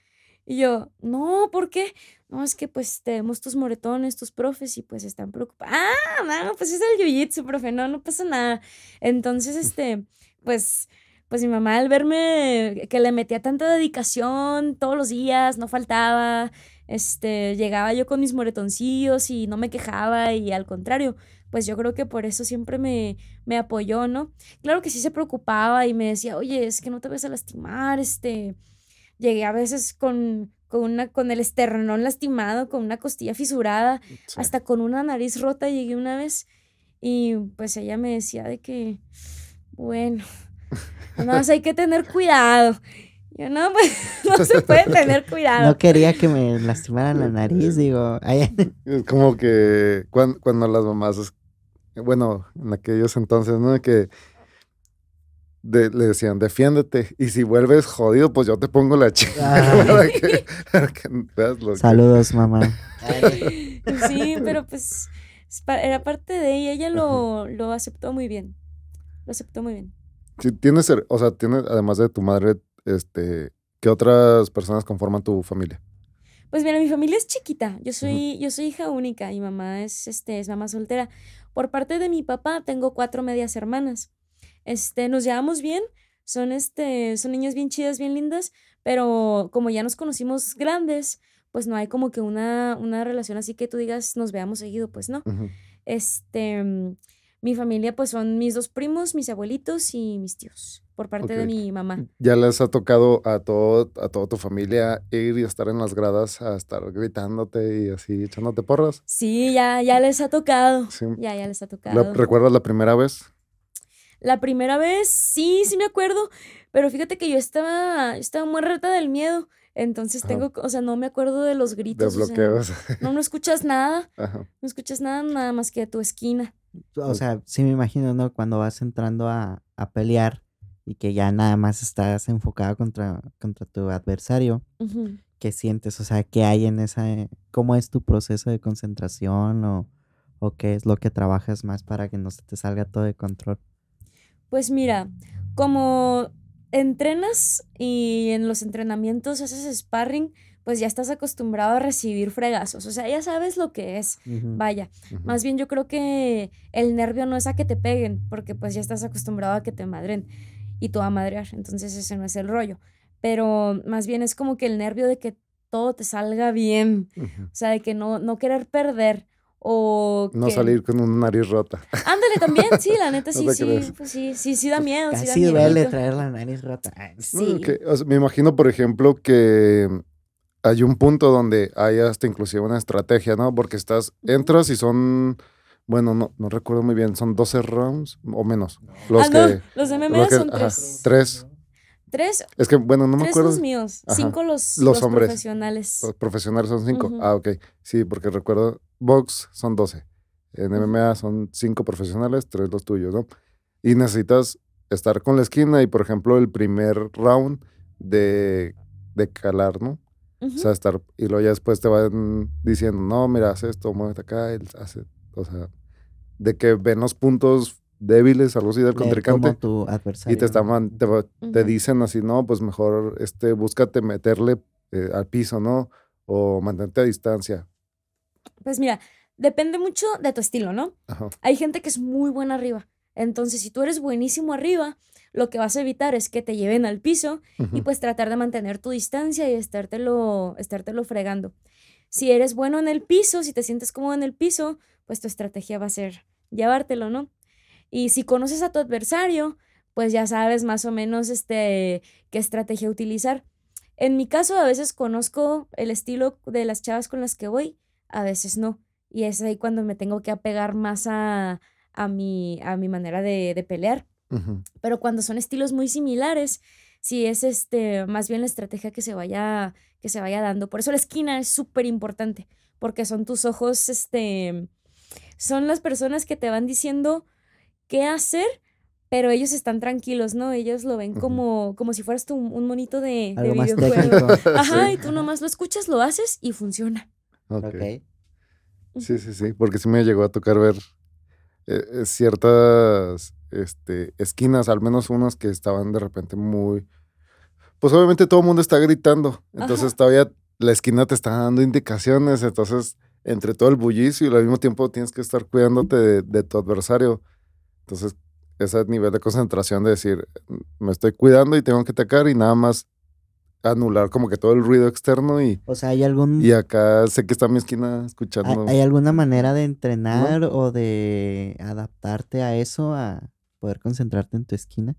Y yo, no, ¿por qué? No, es que pues tenemos tus moretones, tus profes, y pues están preocupados. Ah, no, pues es el jiu-jitsu, profe, no, no pasa nada. Entonces, este, pues, pues mi mamá al verme que le metía tanta dedicación todos los días, no faltaba, este, llegaba yo con mis moretoncillos y no me quejaba y al contrario, pues yo creo que por eso siempre me, me apoyó, ¿no? Claro que sí se preocupaba y me decía, oye, es que no te vas a lastimar, este, llegué a veces con, con, una, con el esternón lastimado, con una costilla fisurada, Sí. hasta con una nariz rota llegué una vez. Y pues ella me decía de que, bueno, nada más hay que tener cuidado. Yo no, pues *laughs* no se puede *laughs* tener cuidado. No quería que me lastimaran la nariz, digo. ay, *laughs* Es como que cuando, cuando las mamás, bueno, en aquellos entonces, ¿no? Que de- le decían, defiéndete. Y si vuelves jodido, pues yo te pongo la chica. *laughs* Ay. para que, para que veas lo que- Saludos, mamá. *laughs* Sí, pero pues era parte de ella. Ella lo, lo aceptó muy bien. Lo aceptó muy bien. Sí, tienes, o sea, tienes, además de tu madre, este, ¿qué otras personas conforman tu familia? Pues mira, mi familia es chiquita. Yo soy, yo soy hija única. Mi mamá es, este, es mamá soltera. Por parte de mi papá tengo cuatro medias hermanas. Este, nos llevamos bien. Son, este, son niñas bien chidas, bien lindas. Pero como ya nos conocimos grandes, pues no hay como que una, una relación así que tú digas nos veamos seguido, pues no. Este, mm, mi familia pues son mis dos primos, mis abuelitos y mis tíos, por parte de mi mamá. ¿Ya les ha tocado a todo, a toda tu familia ir y estar en las gradas a estar gritándote y así echándote porras? Sí, ya, ya les ha tocado. Sí. Ya, ya les ha ¿La- tocado. ¿Recuerdas la primera vez? La primera vez, sí, sí me acuerdo, pero fíjate que yo estaba, yo estaba muy reta del miedo, entonces Ajá. tengo, o sea, no me acuerdo de los De gritos, o sea, bloqueos. no, no escuchas nada, *laughs* Ajá. no escuchas nada, nada más que a tu esquina. O sea, sí me imagino, ¿no? Cuando vas entrando a, a pelear y que ya nada más estás enfocado contra, contra tu adversario, Ujú. ¿qué sientes? O sea, ¿qué hay en esa... ¿Cómo es tu proceso de concentración o, o qué es lo que trabajas más para que no se te salga todo de control? Pues mira, como entrenas y en los entrenamientos haces sparring, pues ya estás acostumbrado a recibir fregazos, o sea, ya sabes lo que es. Vaya, más bien yo creo que el nervio no es a que te peguen, porque pues ya estás acostumbrado a que te madren y tú a madrear, entonces ese no es el rollo. Pero más bien es como que el nervio de que todo te salga bien, o sea, de que no, no querer perder o No que- salir con una nariz rota. Ándale también, sí, la neta *laughs* sí, te sí, pues sí, sí, sí da miedo, sí da Casi duele traer la nariz rota. Sí. que, o sea, me imagino, por ejemplo, que hay un punto donde hay hasta inclusive una estrategia, ¿no? Porque estás, entras y son, bueno, no, no recuerdo muy bien, son 12 rounds o menos. Los ah, no, que, los lo MMA que- son ajá, tres. tres. Tres, Es que, bueno, no me tres acuerdo. los míos, Ajá. cinco los, Los los hombres. profesionales. Los profesionales son cinco. Ah, ok. Sí, porque recuerdo, box son 12. En. MMA son cinco profesionales, tres los tuyos, ¿no? Y necesitas estar con la esquina y, por ejemplo, el primer round de, de calar, ¿no? O sea, estar, y luego ya después te van diciendo, no, mira, haz esto, muévete acá, él hace, o sea, de que ven los puntos débiles, algo así del leer como contrincante, tu adversario. y te, estaban, te, te dicen así, no, pues mejor, este, búscate meterle eh, al piso, ¿no? O mantente a distancia. Pues mira, depende mucho de tu estilo, ¿no? Ajá. Hay gente que es muy buena arriba. Entonces, si tú eres buenísimo arriba, lo que vas a evitar es que te lleven al piso y pues tratar de mantener tu distancia y estártelo, estártelo fregando. Si eres bueno en el piso, si te sientes cómodo en el piso, pues tu estrategia va a ser llevártelo, ¿no? Y si conoces a tu adversario, pues ya sabes más o menos este, qué estrategia utilizar. En mi caso, a veces conozco el estilo de las chavas con las que voy, a veces no. Y es ahí cuando me tengo que apegar más a, a, mi, a mi manera de, de pelear. Pero cuando son estilos muy similares, sí es este, más bien la estrategia que se vaya, que se vaya dando. Por eso la esquina es súper importante, porque son tus ojos, este, son las personas que te van diciendo qué hacer, pero ellos están tranquilos, ¿no? Ellos lo ven como, como si fueras tú un, monito de, videojuego. *laughs* Ajá, Sí. y tú nomás lo escuchas, lo haces y funciona. Ok. Ok. Sí, sí, sí, porque sí me llegó a tocar ver eh, eh, ciertas este, esquinas, al menos unas que estaban de repente muy... Pues obviamente todo el mundo está gritando, entonces Ajá. todavía la esquina te está dando indicaciones, entonces entre todo el bullicio y al mismo tiempo tienes que estar cuidándote de, de tu adversario. Entonces ese nivel de concentración de decir, me estoy cuidando y tengo que atacar y nada más anular como que todo el ruido externo y, O sea, ¿hay algún... y acá sé que está mi esquina ¿Hay, escuchando. hay alguna manera de entrenar o de adaptarte a eso, a poder concentrarte en tu esquina?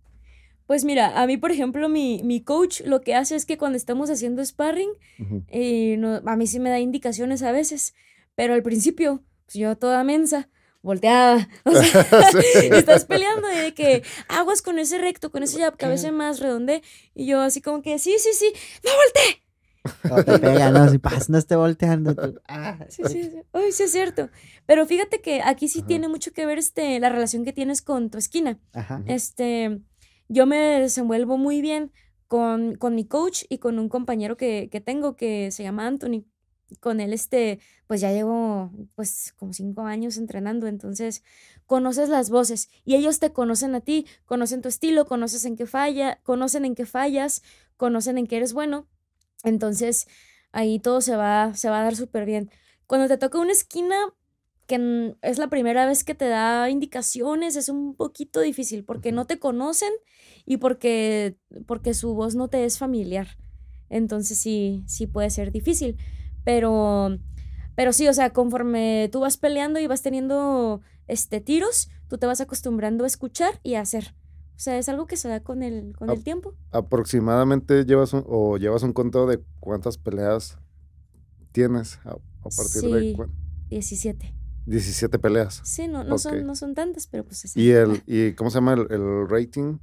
Pues mira, a mí, por ejemplo, mi, mi coach lo que hace es que cuando estamos haciendo sparring, eh, no- a mí sí me da indicaciones a veces, pero al principio, pues yo toda mensa, volteada, *laughs* o sea, *laughs* Sí. estás peleando y de que aguas con ese recto, con ese jab, cabeza más redonde, y yo así como que, sí, sí, sí, no volteé. O te pega, ¿no? Si pas, no esté volteando. tú, ah, Sí, sí, sí. Uy, sí es cierto. Pero fíjate que aquí sí tiene mucho que ver este, la relación que tienes con tu esquina. Ajá. Este, yo me desenvuelvo muy bien con, con mi coach y con un compañero que, que tengo que se llama Anthony. Con él, este, pues ya llevo, pues, como cinco años entrenando, entonces conoces las voces y ellos te conocen a ti, conocen tu estilo, conoces en qué falla, conocen en qué fallas, conocen en qué eres bueno. Entonces, ahí todo se va, se va a dar súper bien. Cuando te toca una esquina que es la primera vez que te da indicaciones, es un poquito difícil porque no te conocen y porque, porque su voz no te es familiar. Entonces sí, sí puede ser difícil. Pero, pero sí, o sea, conforme tú vas peleando y vas teniendo este, tiros, tú te vas acostumbrando a escuchar y a hacer. O sea, es algo que se da con el, con el tiempo. Aproximadamente llevas un, o llevas un conteo de cuántas peleas tienes a, a partir de Sí. cuán- 17. 17 peleas. Sí, no, no, son, no son tantas, pero pues es Y el y cómo se llama el, el rating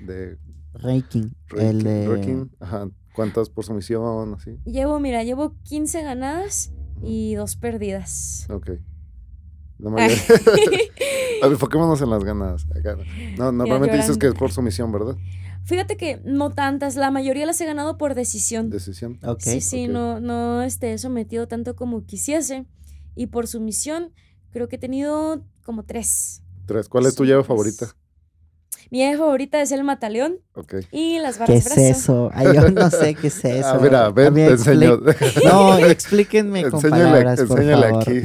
de ranking, El de. ranking? Ajá, cuántas por sumisión, así. Llevo, mira, llevo 15 ganadas y dos perdidas. Ok. La mayoría- *laughs* *laughs* A ver, enfoquémonos en las ganadas. acá. No, normalmente dices que es por sumisión, ¿verdad? Fíjate que no tantas, la mayoría las he ganado por decisión. Decisión. Ok. Sí, sí, no, no este, he sometido tanto como quisiese. Y por sumisión, creo que he tenido como tres. Tres. ¿Cuál es tu llave tres. favorita? Mi llave favorita es el mataleón Ok. y las ¿Qué barras es brazo. eso? Ay, yo no sé qué es *laughs* eso. A ver, a ver, A mí te enseño. No, explíquenme con Enséñale, palabras, por enséñale favor. aquí.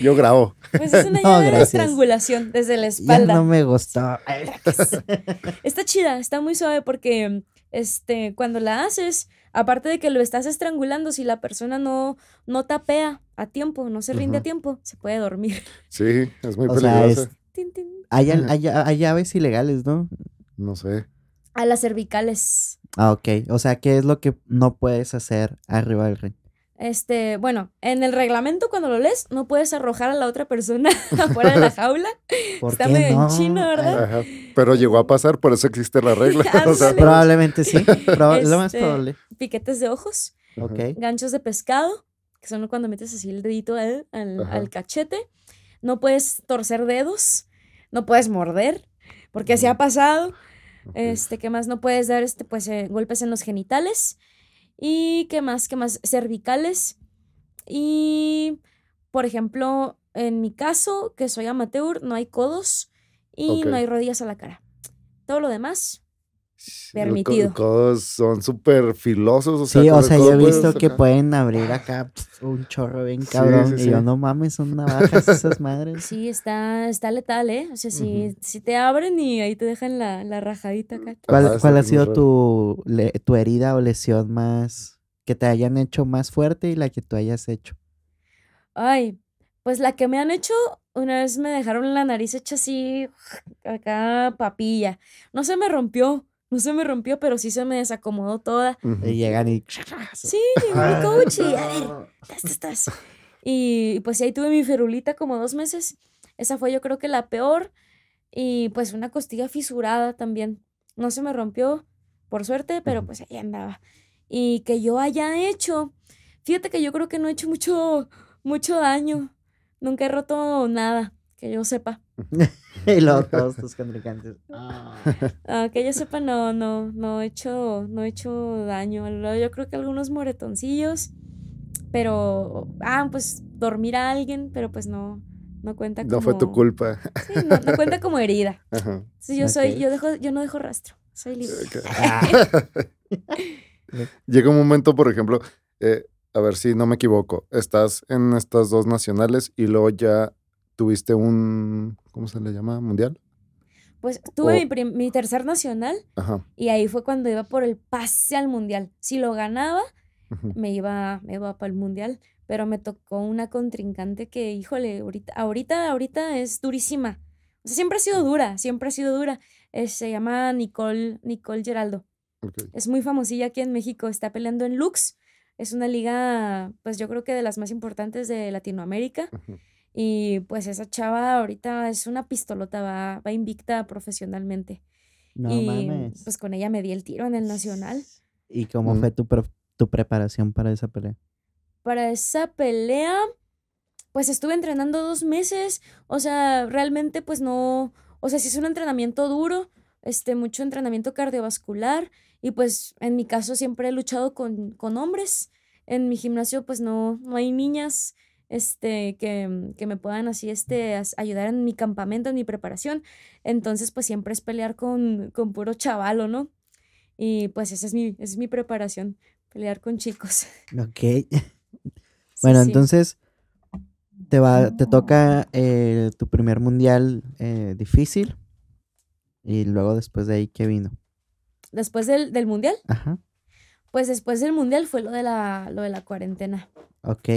Yo grabo. Pues es una No, llave de gracias. estrangulación desde la Ya espalda. no me gustó. *laughs* Está chida, está muy suave porque este, cuando la haces, aparte de que lo estás estrangulando, si la persona no, no tapea a tiempo, no se rinde a tiempo, se puede dormir. Sí, es muy O sea, peligrosa. es- Tin, tin. Hay, al- hay, hay llaves ilegales, ¿no? No sé. A las cervicales. Ah, ok. O sea, ¿qué es lo que no puedes hacer arriba del ring? Este, bueno, en el reglamento cuando lo lees, no puedes arrojar a la otra persona *laughs* afuera de la jaula. *laughs* ¿Por Está qué medio en no? chino, ¿verdad? Ajá. Pero llegó a pasar, por eso existe la regla. *laughs* o sea, Ándale. Probablemente sí. proba- Lo más Este, probable. Piquetes de ojos, Ok. ganchos de pescado, que son cuando metes así el dedito al, al cachete. No puedes torcer dedos, no puedes morder, porque así ha pasado. Este, ¿qué más? No puedes dar este, pues, eh, golpes en los genitales. Y qué más, qué más, cervicales. Y, por ejemplo, en mi caso, que soy amateur, no hay codos y no hay rodillas a la cara. Todo lo demás, Permitido. codos son súper filosos. O sea, Sí, o sea, yo he visto que pueden abrir acá un chorro bien Sí, cabrón. sí, y yo, no mames, son navajas esas *laughs* madres. Sí, está, está letal, ¿eh? O sea, si, si te abren y ahí te dejan la, la rajadita acá. ¿Cuál, cuál ha sido tu, le- tu herida o lesión más que te hayan hecho más fuerte y la que tú hayas hecho? Ay, pues la que me han hecho, una vez me dejaron la nariz hecha así, acá papilla. No se me rompió, no se me rompió, pero sí se me desacomodó toda. Y llegan y... Sí, llegó mi coach y a ver, estás, estás. Y pues ahí tuve mi ferulita como dos meses. Esa fue yo creo que la peor. Y pues una costilla fisurada también. No se me rompió, por suerte, pero pues ahí andaba. Y que yo haya hecho, fíjate que yo creo que no he hecho mucho, mucho daño. Nunca he roto nada, que yo sepa. *laughs* y luego todos tus contrincantes. *laughs* Ah. Ah, que yo sepa, no, no, no he hecho, no he hecho daño. Yo creo que algunos moretoncillos, pero, ah, pues dormir a alguien, pero pues no, no cuenta como. No fue tu culpa. Sí, no, no cuenta como herida. *laughs* Ajá. Sí, yo soy, yo dejo, yo no dejo rastro, soy libre. Llega un momento, por ejemplo, eh, a ver si no me equivoco, estás en estas dos nacionales y luego ya tuviste un, ¿cómo se le llama? ¿Mundial? Pues tuve O- mi, mi tercer nacional Ajá. y ahí fue cuando iba por el pase al mundial. Si lo ganaba, me iba, me iba para el mundial, pero me tocó una contrincante que, híjole, ahorita, ahorita, ahorita es durísima. O sea, siempre ha sido dura, siempre ha sido dura. eh, se llama Nicole, Nicole Geraldo. Ok. Es muy famosilla aquí en México, está peleando en Lux. Es una liga, pues yo creo que de las más importantes de Latinoamérica. Ujú. Y pues esa chava ahorita es una pistolota, va, va invicta profesionalmente. No y mames. pues con ella me di el tiro en el nacional. ¿Y cómo Mm. fue tu, pre- tu preparación para esa pelea? Para esa pelea, pues estuve entrenando dos meses. O sea, realmente pues no, o sea, sí es un entrenamiento duro, este, mucho entrenamiento cardiovascular. Y pues en mi caso siempre he luchado con, con hombres. En mi gimnasio pues no, no hay niñas este, que, que me puedan así este, ayudar en mi campamento, en mi preparación. Entonces pues siempre es pelear con, con puro chavalo, ¿no? Y pues esa es mi, esa es mi preparación, pelear con chicos. *laughs* Ok. *laughs* Bueno, sí. entonces te va, te toca eh, tu primer mundial eh, difícil. Y luego después de ahí, ¿qué vino? Después del, del mundial, Ajá. pues después del mundial fue lo de la, lo de la cuarentena. Ok.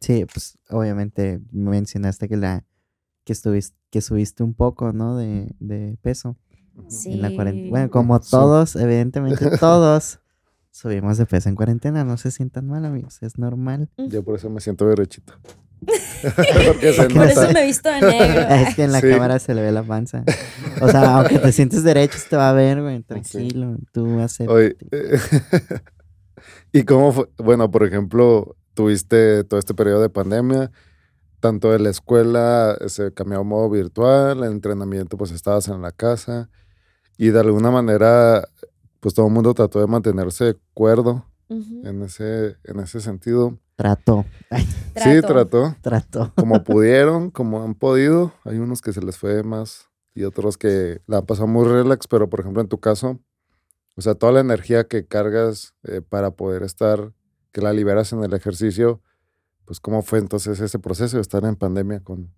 Sí, pues obviamente mencionaste que la que estuviste, que subiste un poco, ¿no? De, de peso Sí. en la cuarentena. Bueno, como Sí. todos, evidentemente *laughs* todos subimos de peso en cuarentena. No se sientan mal, amigos. Es normal. Yo por eso me siento derechito. *laughs* Porque se Por eso me he visto de negro. *laughs* Es que en la Sí. cámara se le ve la panza. O sea, aunque te sientes derecho, te va a ver, güey. Tranquilo. Tú haces. Oye, eh, ¿y cómo fue? Bueno, por ejemplo, tuviste todo este periodo de pandemia, tanto de la escuela se cambió a modo virtual, el entrenamiento pues estabas en la casa y de alguna manera pues todo el mundo trató de mantenerse cuerdo Ujú. en ese, en ese sentido. Trato. Ay, Sí, Trato. trató trato. como pudieron, como han podido. Hay unos que se les fue más y otros que la han pasado muy relax, pero por ejemplo en tu caso, o sea, toda la energía que cargas eh, para poder estar, que la liberas en el ejercicio, pues cómo fue entonces ese proceso de estar en pandemia con...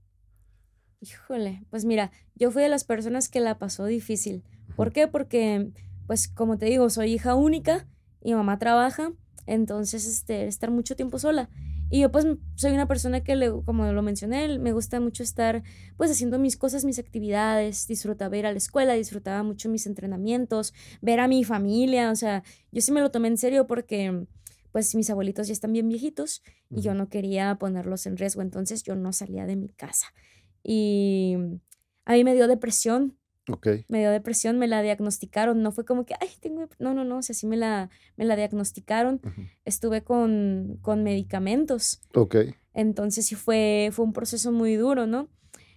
Híjole, pues mira, yo fui de las personas que la pasó difícil. ¿Por qué? Porque, pues como te digo, soy hija única y mamá trabaja, entonces este, estar mucho tiempo sola. Y yo pues soy una persona que, le, como lo mencioné, me gusta mucho estar pues haciendo mis cosas, mis actividades, disfrutaba ir a la escuela, disfrutaba mucho mis entrenamientos, ver a mi familia, o sea, yo sí me lo tomé en serio porque pues mis abuelitos ya están bien viejitos y yo no quería ponerlos en riesgo, entonces yo no salía de mi casa. Y a mí me dio depresión, me dio depresión, me la diagnosticaron, no fue como que, ay, tengo, dep-". no, no, no, o sea, sí me la, me la diagnosticaron, estuve con, con medicamentos, ok, entonces sí fue, fue un proceso muy duro, ¿no?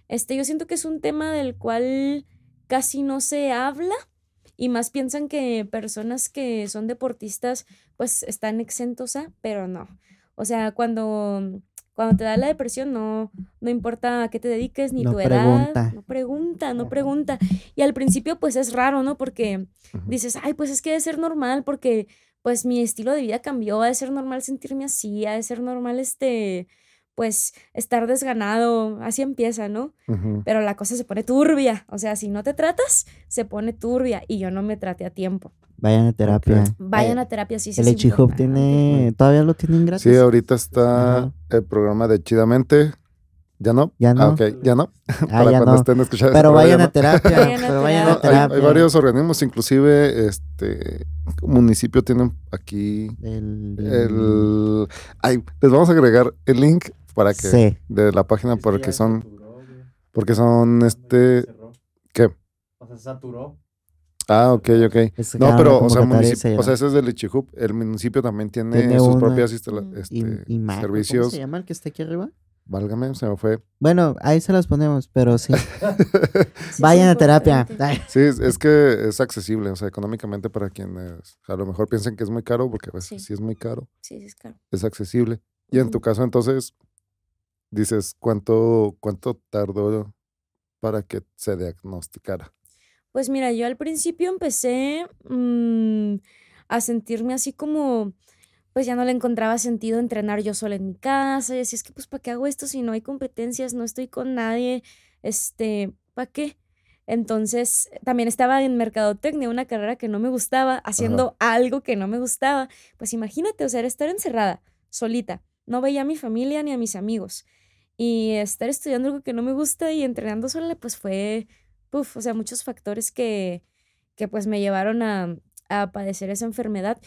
Este, yo siento que es un tema del cual casi no se habla y más piensan que personas que son deportistas pues están exentos a, pero no. O sea, cuando, cuando te da la depresión no, no importa a qué te dediques ni No tu edad. pregunta. No pregunta, no pregunta. Y al principio pues es raro, ¿no? Porque dices, ay, pues es que debe ser normal porque pues mi estilo de vida cambió, ha de ser normal sentirme así, ha de ser normal este, pues estar desganado, así empieza, ¿no? Pero la cosa se pone turbia, o sea, si no te tratas, se pone turbia y yo no me traté a tiempo. Vayan a terapia. Vayan a terapia, sí, sí. El importante. tiene. ¿Todavía lo tienen gratis? Sí, ahorita está el programa de Chidamente. ¿Ya no? Ya Ah, no. ok, ya no. *laughs* Ah, Para ya cuando no. estén escuchando ese Pero vayan a terapia. Pero vayan a hay, terapia. hay varios organismos, inclusive este municipio tienen aquí El, el ay, les vamos a agregar el link para que Sí. de la página porque son porque son este ¿qué? O sea, saturó. Ah, ok, ok. Es No, pero, o sea, municipio, se o sea, ese es del Ichihup. El municipio también tiene, Tiene sus una- propias este, Y, y Marco, ¿Cómo servicios. se llama el que está aquí arriba? Válgame, se me fue. Bueno, ahí se las ponemos, pero sí. *laughs* Vayan a terapia. Sí, es, que es accesible, o sea, económicamente para quienes a lo mejor piensen que es muy caro, porque a veces Sí. sí es muy caro, Sí, sí, es claro. es accesible. Y en tu caso, entonces, dices, ¿cuánto, cuánto tardó para que se diagnosticara? Pues mira, yo al principio empecé mm, a sentirme así como, pues ya no le encontraba sentido entrenar yo sola en mi casa. Y así es que, pues, ¿para qué hago esto si no hay competencias? No estoy con nadie. Este, ¿para qué? Entonces, también estaba en mercadotecnia, una carrera que no me gustaba, haciendo algo que no me gustaba. Pues imagínate, o sea, era estar encerrada, solita. No veía a mi familia ni a mis amigos. Y estar estudiando algo que no me gusta y entrenando sola, pues fue, puf, o sea, muchos factores que, que pues me llevaron a, a padecer esa enfermedad.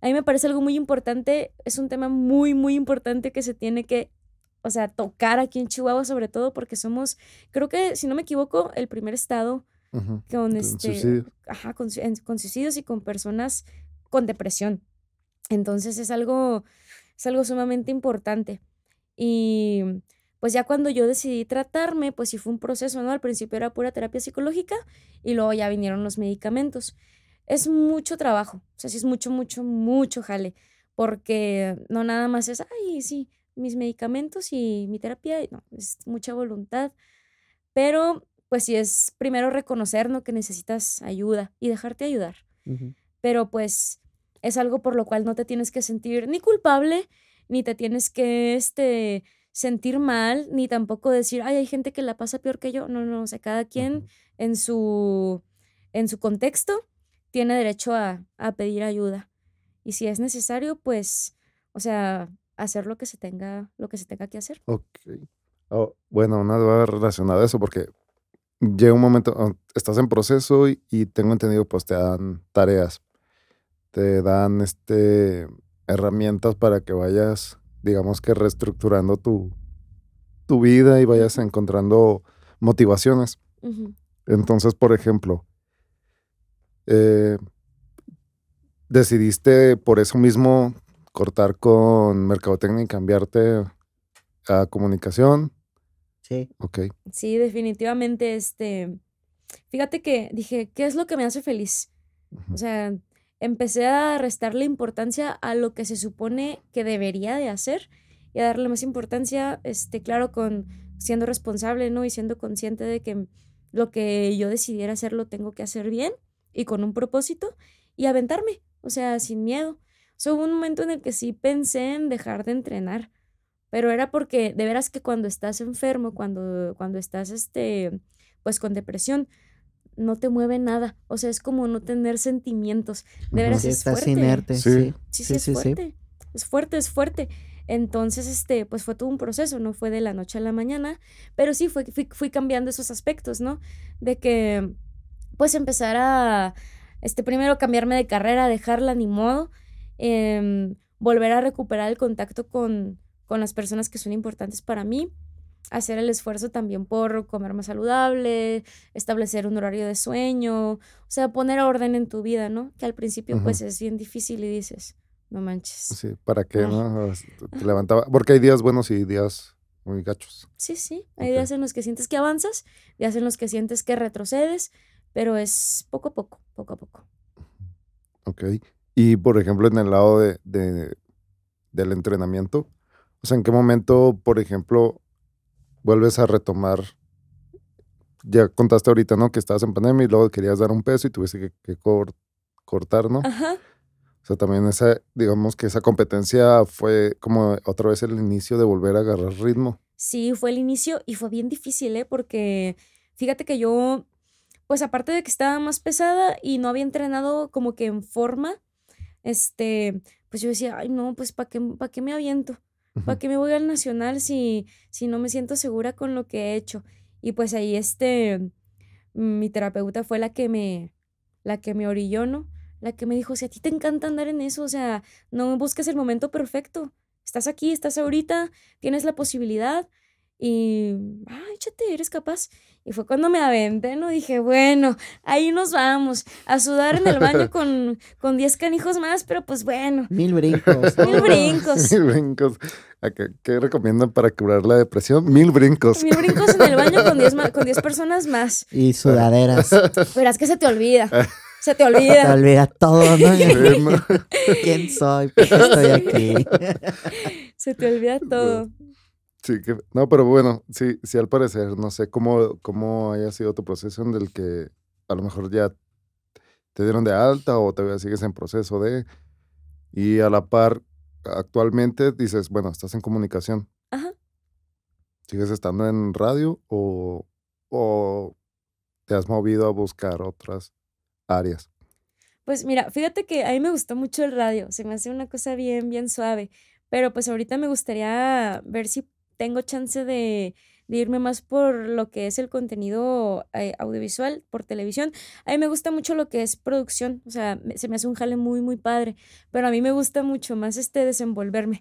A mí me parece algo muy importante, es un tema muy, muy importante que se tiene que, o sea, tocar aquí en Chihuahua, sobre todo porque somos, creo que, si no me equivoco, el primer estado Ujú. con Con este, suicidio. ajá, con, con suicidios y con personas con depresión. Entonces es algo, es algo sumamente importante. Y pues ya cuando yo decidí tratarme, pues sí fue un proceso, ¿no? Al principio era pura terapia psicológica y luego ya vinieron los medicamentos. Es mucho trabajo, o sea, sí es mucho, mucho, mucho jale, porque no nada más es, ay, sí, mis medicamentos y mi terapia, no, es mucha voluntad. Pero pues sí es primero reconocer, ¿no? Que necesitas ayuda y dejarte ayudar pero pues es algo por lo cual no te tienes que sentir ni culpable, ni te tienes que este, sentir mal, ni tampoco decir, ay, hay gente que la pasa peor que yo. No, no, o sea, cada quien en su, en su contexto tiene derecho a, a pedir ayuda. Y si es necesario, pues, o sea, hacer lo que se tenga, lo que se tenga que hacer. Ok. Oh, bueno, una duda relacionada a eso, porque llega un momento, oh, estás en proceso y, y tengo entendido, pues te dan tareas, te dan este herramientas para que vayas, digamos que reestructurando tu, tu vida y vayas encontrando motivaciones. Entonces, por ejemplo, eh, decidiste por eso mismo cortar con mercadotecnia y cambiarte a comunicación. Sí. Ok. Sí, definitivamente, este, fíjate que dije, ¿qué es lo que me hace feliz? O sea, empecé a restarle importancia a lo que se supone que debería de hacer y a darle más importancia, este, claro, con siendo responsable, ¿no? Y siendo consciente de que lo que yo decidiera hacer lo tengo que hacer bien y con un propósito y aventarme, o sea, sin miedo. O hubo un momento en el que sí pensé en dejar de entrenar, pero era porque de veras que cuando estás enfermo, cuando, cuando estás, este, pues con depresión, no te mueve nada. O sea, es como no tener sentimientos. De veras Sí, es estás fuerte. inerte, Sí. sí. Sí, sí, Sí, es sí, sí. fuerte. Es fuerte, es fuerte. Entonces, este, pues fue todo un proceso, no fue de la noche a la mañana, pero sí fue, fui, fui cambiando esos aspectos, ¿no? De que, pues empezar a, este, primero cambiarme de carrera, dejarla ni modo, em, volver a recuperar el contacto con, con las personas que son importantes para mí, hacer el esfuerzo también por comer más saludable, establecer un horario de sueño, o sea, poner orden en tu vida, ¿no? Que al principio pues es bien difícil y dices, no manches. Sí, ¿para qué, no? Te levantaba. Porque hay días buenos y días muy gachos. Sí, sí, hay días en los que sientes que avanzas, días en los que sientes que retrocedes, pero es poco a poco, poco a poco. Ok. Y por ejemplo, en el lado de, de- del entrenamiento, o sea, ¿en qué momento, por ejemplo, vuelves a retomar? Ya contaste ahorita, ¿no? Que estabas en pandemia y luego querías dar un peso y tuviste que, que cor- cortar, ¿no? Ajá. O sea, también esa, digamos que esa competencia fue como otra vez el inicio de volver a agarrar ritmo. Sí, fue el inicio y fue bien difícil, ¿eh? Porque fíjate que yo, pues aparte de que estaba más pesada y no había entrenado como que en forma, este, pues yo decía, ay, no, pues ¿para qué, para qué me aviento? ¿Para qué me voy al nacional si, si no me siento segura con lo que he hecho? Y pues ahí este, mi terapeuta fue la que me, la que me orilló, ¿no? La que me dijo, si a ti te encanta andar en eso, o sea, no busques el momento perfecto. Estás aquí, estás ahorita, tienes la posibilidad y, ah, échate, eres capaz. Y fue cuando me aventé, ¿no? Dije, bueno, ahí nos vamos, a sudar en el baño *laughs* con, con 10 canijos más, pero pues bueno, Mil brincos. mil brincos. *laughs* Mil brincos. ¿A ¿Qué, qué recomiendan para curar la depresión? Mil brincos. Mil brincos en el baño con 10 ma- con 10 personas más. Y sudaderas. *laughs* Verás que se te olvida. Se te Te olvida. olvida todo, ¿no? ¿Quién soy? ¿Por qué estoy aquí? Se te olvida todo. Sí, que, no, pero bueno, sí, sí, al parecer, no sé cómo, cómo haya sido tu proceso en el que a lo mejor ya te dieron de alta o todavía sigues en proceso de, y a la par, actualmente dices, bueno, estás en comunicación, Ajá. ¿sigues estando en radio o, o te has movido a buscar otras áreas? Pues mira, fíjate que a mí me gustó mucho el radio, se me hace una cosa bien, bien suave, pero pues ahorita me gustaría ver si tengo chance de, de irme más por lo que es el contenido eh, audiovisual, por televisión. A mí me gusta mucho lo que es producción, o sea, me- se me hace un jale muy, muy padre, pero a mí me gusta mucho más este desenvolverme.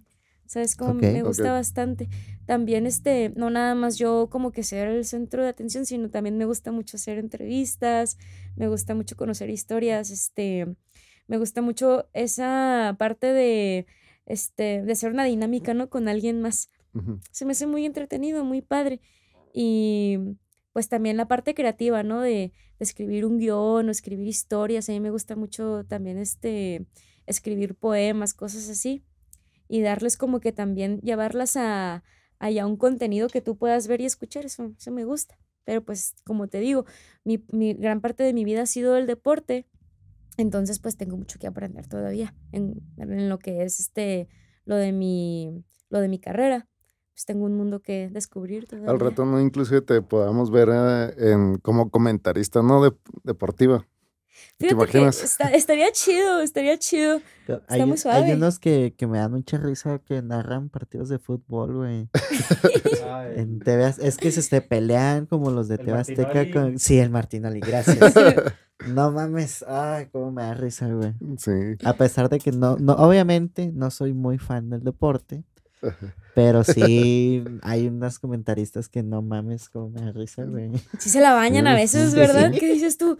¿Sabes? Como Ok. me gusta bastante. También, este, no nada más yo como que ser el centro de atención, sino también me gusta mucho hacer entrevistas, me gusta mucho conocer historias, este, me gusta mucho esa parte de, este, de hacer una dinámica, ¿no? Con alguien más. Se me hace muy entretenido, muy padre. Y pues también la parte creativa, ¿no? De, de escribir un guion o escribir historias. A mí me gusta mucho también este, escribir poemas, cosas así. Y darles como que también llevarlas a, a un contenido que tú puedas ver y escuchar. Eso, eso me gusta. Pero pues, como te digo, mi, mi gran parte de mi vida ha sido el deporte. Entonces, pues tengo mucho que aprender todavía en, en lo que es este, lo de mi, lo de mi carrera. Pues tengo un mundo que descubrir todavía. Al rato no inclusive te podamos ver eh, en, como comentarista, ¿no? De, deportiva. ¿Te imaginas? está- estaría chido, estaría chido. Pero Está Hay, muy suave. hay unos que, que me dan mucha risa que narran partidos de fútbol, güey. *laughs* En TV es que se este, pelean como los de TV Azteca con... Sí, el Martinoli, gracias. *laughs* no mames, ay, cómo me da risa, güey. Sí. A pesar de que no, no, obviamente no soy muy fan del deporte, pero *laughs* sí hay unos comentaristas que no mames, cómo me da risa, güey. Sí se la bañan a veces, sí, ¿verdad? sí. ¿Qué dices tú?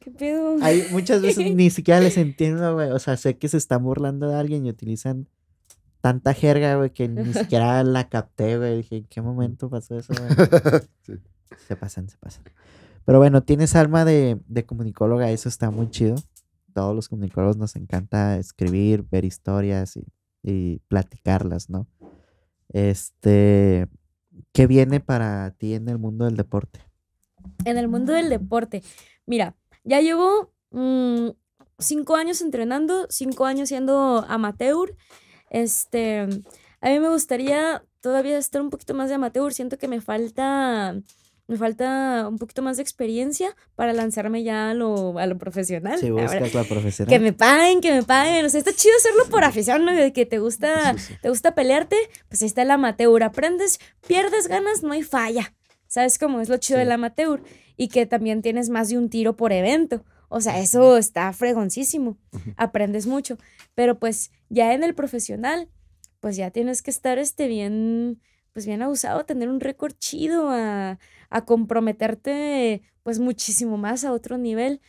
¿Qué pedo? Hay muchas veces *laughs* ni siquiera les entiendo, güey. O sea, sé que se están burlando de alguien y utilizan tanta jerga, güey, que ni siquiera la capté, güey. Dije, ¿en qué momento pasó eso, güey? *laughs* Sí. Se pasan, se pasan. Pero bueno, tienes alma de, de comunicóloga, eso está muy chido. Todos los comunicólogos nos encanta escribir, ver historias y, y platicarlas, ¿no? Este, ¿qué viene para ti en el mundo del deporte? En el mundo del deporte. Mira, ya llevo mm, cinco años entrenando, cinco años siendo amateur. Este, a mí me gustaría todavía estar un poquito más de amateur. Siento que me falta, me falta un poquito más de experiencia para lanzarme ya a lo, a lo profesional. Si Ahora, buscas la profesional. que me paguen, que me paguen. O sea, está chido hacerlo por afición, ¿no? De que te gusta, Sí, sí. te gusta pelearte, pues ahí está el amateur. Aprendes, pierdes ganas, no hay falla. ¿Sabes cómo es lo chido Sí. del amateur? Y que también tienes más de un tiro por evento. O sea, eso está fregoncísimo. Aprendes mucho. Pero pues ya en el profesional, pues ya tienes que estar este bien, pues bien abusado, tener un récord chido, a, a comprometerte pues muchísimo más a otro nivel.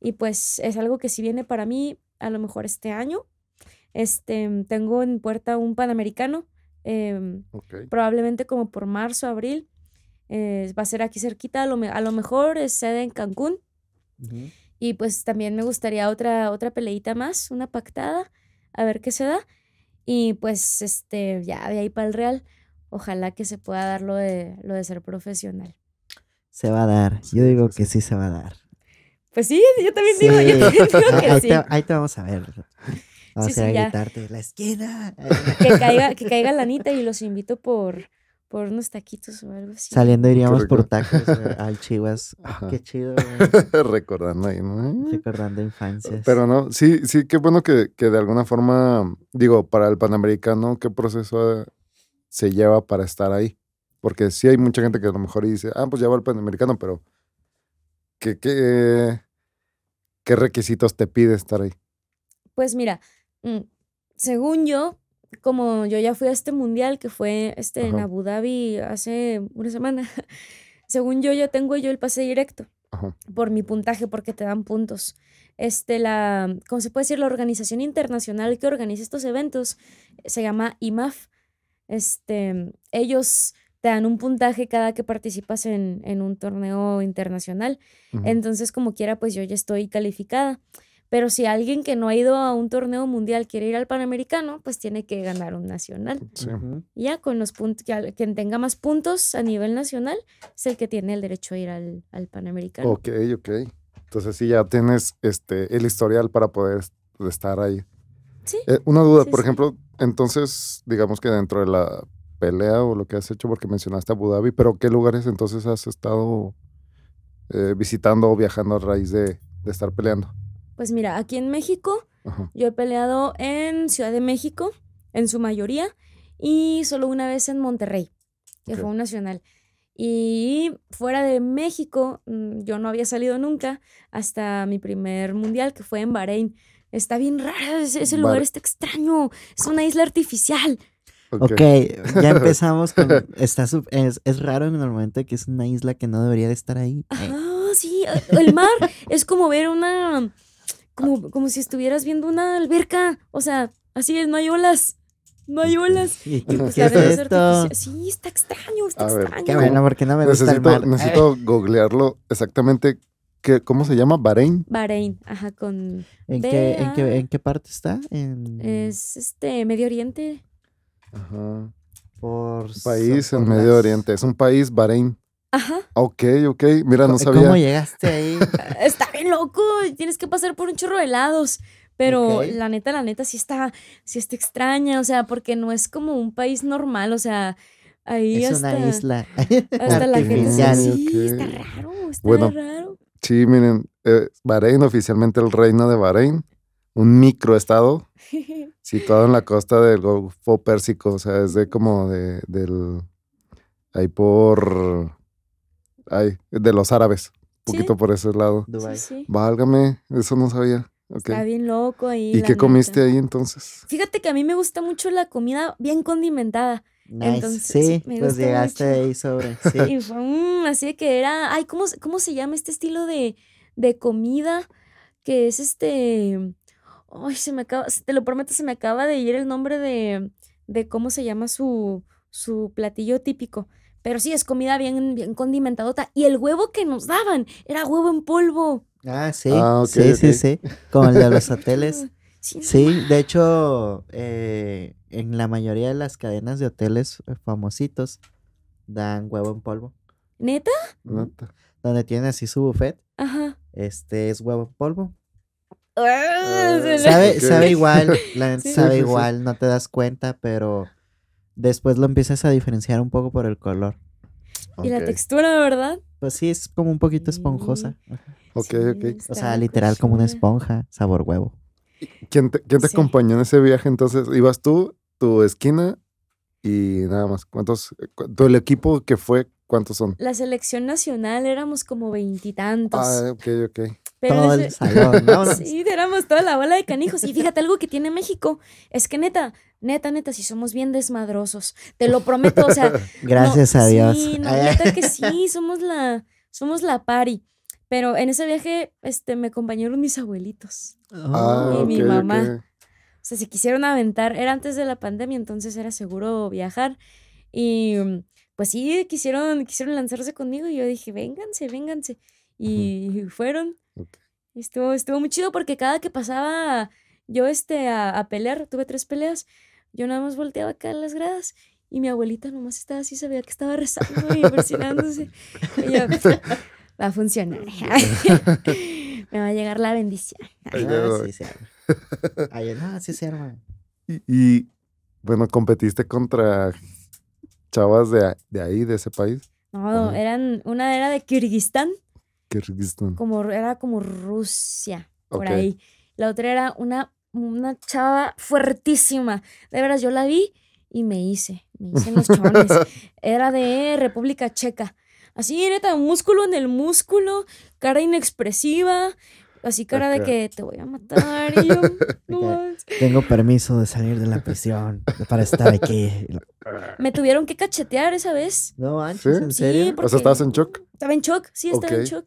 Y pues es algo que si viene para mí a lo mejor este año. Este, tengo en puerta un panamericano, em, probablemente como por marzo, abril. eh, va a ser aquí cerquita, a lo, a lo mejor es sede en Cancún. Y pues también me gustaría otra, otra peleita más, una pactada, a ver qué se da. Y pues este, ya de ahí para el Real, ojalá que se pueda dar lo de, lo de ser profesional. Se va a dar. Yo digo que sí. se va a dar. Pues sí, yo también digo, yo también digo *laughs* que ahí, sí. te, ahí te vamos a ver. Vamos Sí, a ir gritarte la esquina. Que caiga, que caiga la Anita y los invito por, por unos taquitos o algo así. Saliendo iríamos por tacos güey, *laughs* al Chivas. Ah, qué chido. *laughs* Recordando ahí, ¿no? Recordando infancias. Pero no, sí, sí, qué bueno que, que de alguna forma, digo, para el Panamericano, ¿qué proceso eh, se lleva para estar ahí? Porque sí hay mucha gente que a lo mejor dice, ah, pues ya va al Panamericano, pero ¿qué, qué, qué requisitos te pide estar ahí? Pues mira, mm, según yo, como yo ya fui a este mundial que fue este en. Abu Dhabi hace una semana, *laughs* según yo ya tengo yo el pase directo Ajá. por mi puntaje porque te dan puntos. Este la, ¿cómo se puede decir? La organización internacional que organiza estos eventos se llama IMAF. Este, ellos te dan un puntaje cada que participas en, en un torneo internacional. Ujú. Entonces, como quiera, pues yo ya estoy calificada. Pero si alguien que no ha ido a un torneo mundial quiere ir al Panamericano, pues tiene que ganar un nacional. Sí. Ya con los puntos, quien tenga más puntos a nivel nacional es el que tiene el derecho a ir al, al Panamericano. Ok, ok. Entonces sí ya tienes este el historial para poder est- estar ahí. Sí. Eh, una duda, Sí, por sí. ejemplo, entonces, digamos que dentro de la pelea o lo que has hecho, porque mencionaste Abu Dhabi, pero ¿qué lugares entonces has estado eh, visitando o viajando a raíz de, de estar peleando? Pues mira, aquí en México Ajá. yo he peleado en Ciudad de México, en su mayoría, y solo una vez en Monterrey, que fue un nacional. Y fuera de México, mm, yo no había salido nunca hasta mi primer mundial, que fue en Bahrein. Está bien raro, ese, ese lugar está extraño. Es una isla artificial. Ok, ya *laughs* empezamos con... Está sup- es, es raro en el momento que es una isla que no debería de estar ahí. Ah, sí, eh, el mar es como ver una, como, como si estuvieras viendo una alberca, o sea, así es, no hay olas, no hay olas. ¿Y Y qué, pues es esto? artificial. Sí, está extraño, está A ver, extraño. Qué bueno, porque no me gusta el mar. necesito googlearlo exactamente. ¿Qué, ¿Cómo se llama? ¿Bahrein? Bahrein, ajá, con, ¿En qué, en, qué, Vea. ¿En qué parte está? En, es este, Medio Oriente. Ajá. por, País en Medio Oriente. Es un país, Bahrein. Ajá, Ok, ok. Mira, no ¿Cómo- sabía. ¿Cómo llegaste ahí? *laughs* está bien loco, tienes que pasar por un chorro de helados. Pero la neta, la neta, sí está, sí está extraña, o sea, porque no es como un país normal, o sea, ahí es hasta... una isla Hasta la gente. Sí, está raro, está Bueno. raro. Sí, miren, eh, Bahrein, oficialmente el reino de Bahrein, un microestado *laughs* situado en la costa del Golfo Pérsico, o sea, es de como de, del, ahí por, ay, de los árabes, un Sí. poquito por ese lado. Sí, Dubái. sí. Válgame, eso no sabía. Está bien loco ahí. ¿Y qué comiste ahí entonces? Fíjate que a mí me gusta mucho la comida bien condimentada. Nice. Entonces, sí, me pues llegaste mucho. ahí sobre. Sí. *laughs* Y fue así de que era. Ay, ¿cómo, se- ¿cómo se llama este estilo de, de comida? Que es este. Ay, se me acaba. Te lo prometo, se me acaba de ir el nombre de, de cómo se llama su, su platillo típico. Pero sí, es comida bien, bien condimentadota. Y el huevo que nos daban era huevo en polvo. Ah, sí. Ah, sí, sí, sí. Como el de los *laughs* hoteles. Sí, de hecho, eh, en la mayoría de las cadenas de hoteles eh, famositos dan huevo en polvo. ¿Neta? Neta. Donde tienen así su buffet, Ajá. este es huevo en polvo. Ah, Sabe, igual, la *laughs* Sí. sabe Sí, sí, sí. igual, no te das cuenta, pero después lo empiezas a diferenciar un poco por el color. Y la textura, ¿verdad? Pues sí, es como un poquito esponjosa. Ok, ok. O sea, literal como una esponja, sabor huevo. ¿Quién te, quién te Sí. acompañó en ese viaje entonces? ¿Ibas tú, tu esquina y nada más? ¿Cuántos? cu- ¿Tu el equipo que fue? ¿Cuántos son? La selección nacional éramos como veintitantos. Ah, ok, ok. pero Todo el salón, vámonos. *laughs* Sí, éramos toda la bola de canijos. Y fíjate, algo que tiene México es que neta, neta, neta, si somos bien desmadrosos. Te lo prometo, o sea. no- *laughs* Gracias a Dios. Sí, no, neta que *laughs* sí, somos la, somos la pari. Pero en ese viaje, este, me acompañaron mis abuelitos. Ah, Y mi mamá. O sea, se quisieron aventar, era antes de la pandemia, entonces era seguro viajar. Y mm, pues sí, quisieron, quisieron lanzarse conmigo y yo dije, vénganse, vénganse. Y fueron. Ok. Y Estuvo, estuvo muy chido porque cada que pasaba yo este, a, a pelear, tuve tres peleas, yo nada más volteaba acá en las gradas y mi abuelita nomás estaba así, sabía que estaba rezando y *laughs* presionándose. Y yo, va a funcionar. *laughs* Me va a llegar la bendición. Ay, Ah, no. sí se arma. Ay, no, sí se arma. Y, y, bueno, competiste contra chavas de, de ahí, de ese país. No, eran, una era de Kirguistán, Kirguistán. como era como Rusia, por ahí. La otra era una, una chava fuertísima. De veras, yo la vi y me hice, me hice en los chones. *laughs* Era de República Checa. Así, neta, músculo en el músculo, cara inexpresiva, así cara de que te voy a matar. Y yo, *laughs* no. Tengo permiso de salir de la prisión para estar aquí. Me tuvieron que cachetear esa vez. No manches, ¿Sí? ¿en Sí, serio? O porque- sea, ¿estabas en shock? Estaba en shock, sí, estaba en shock.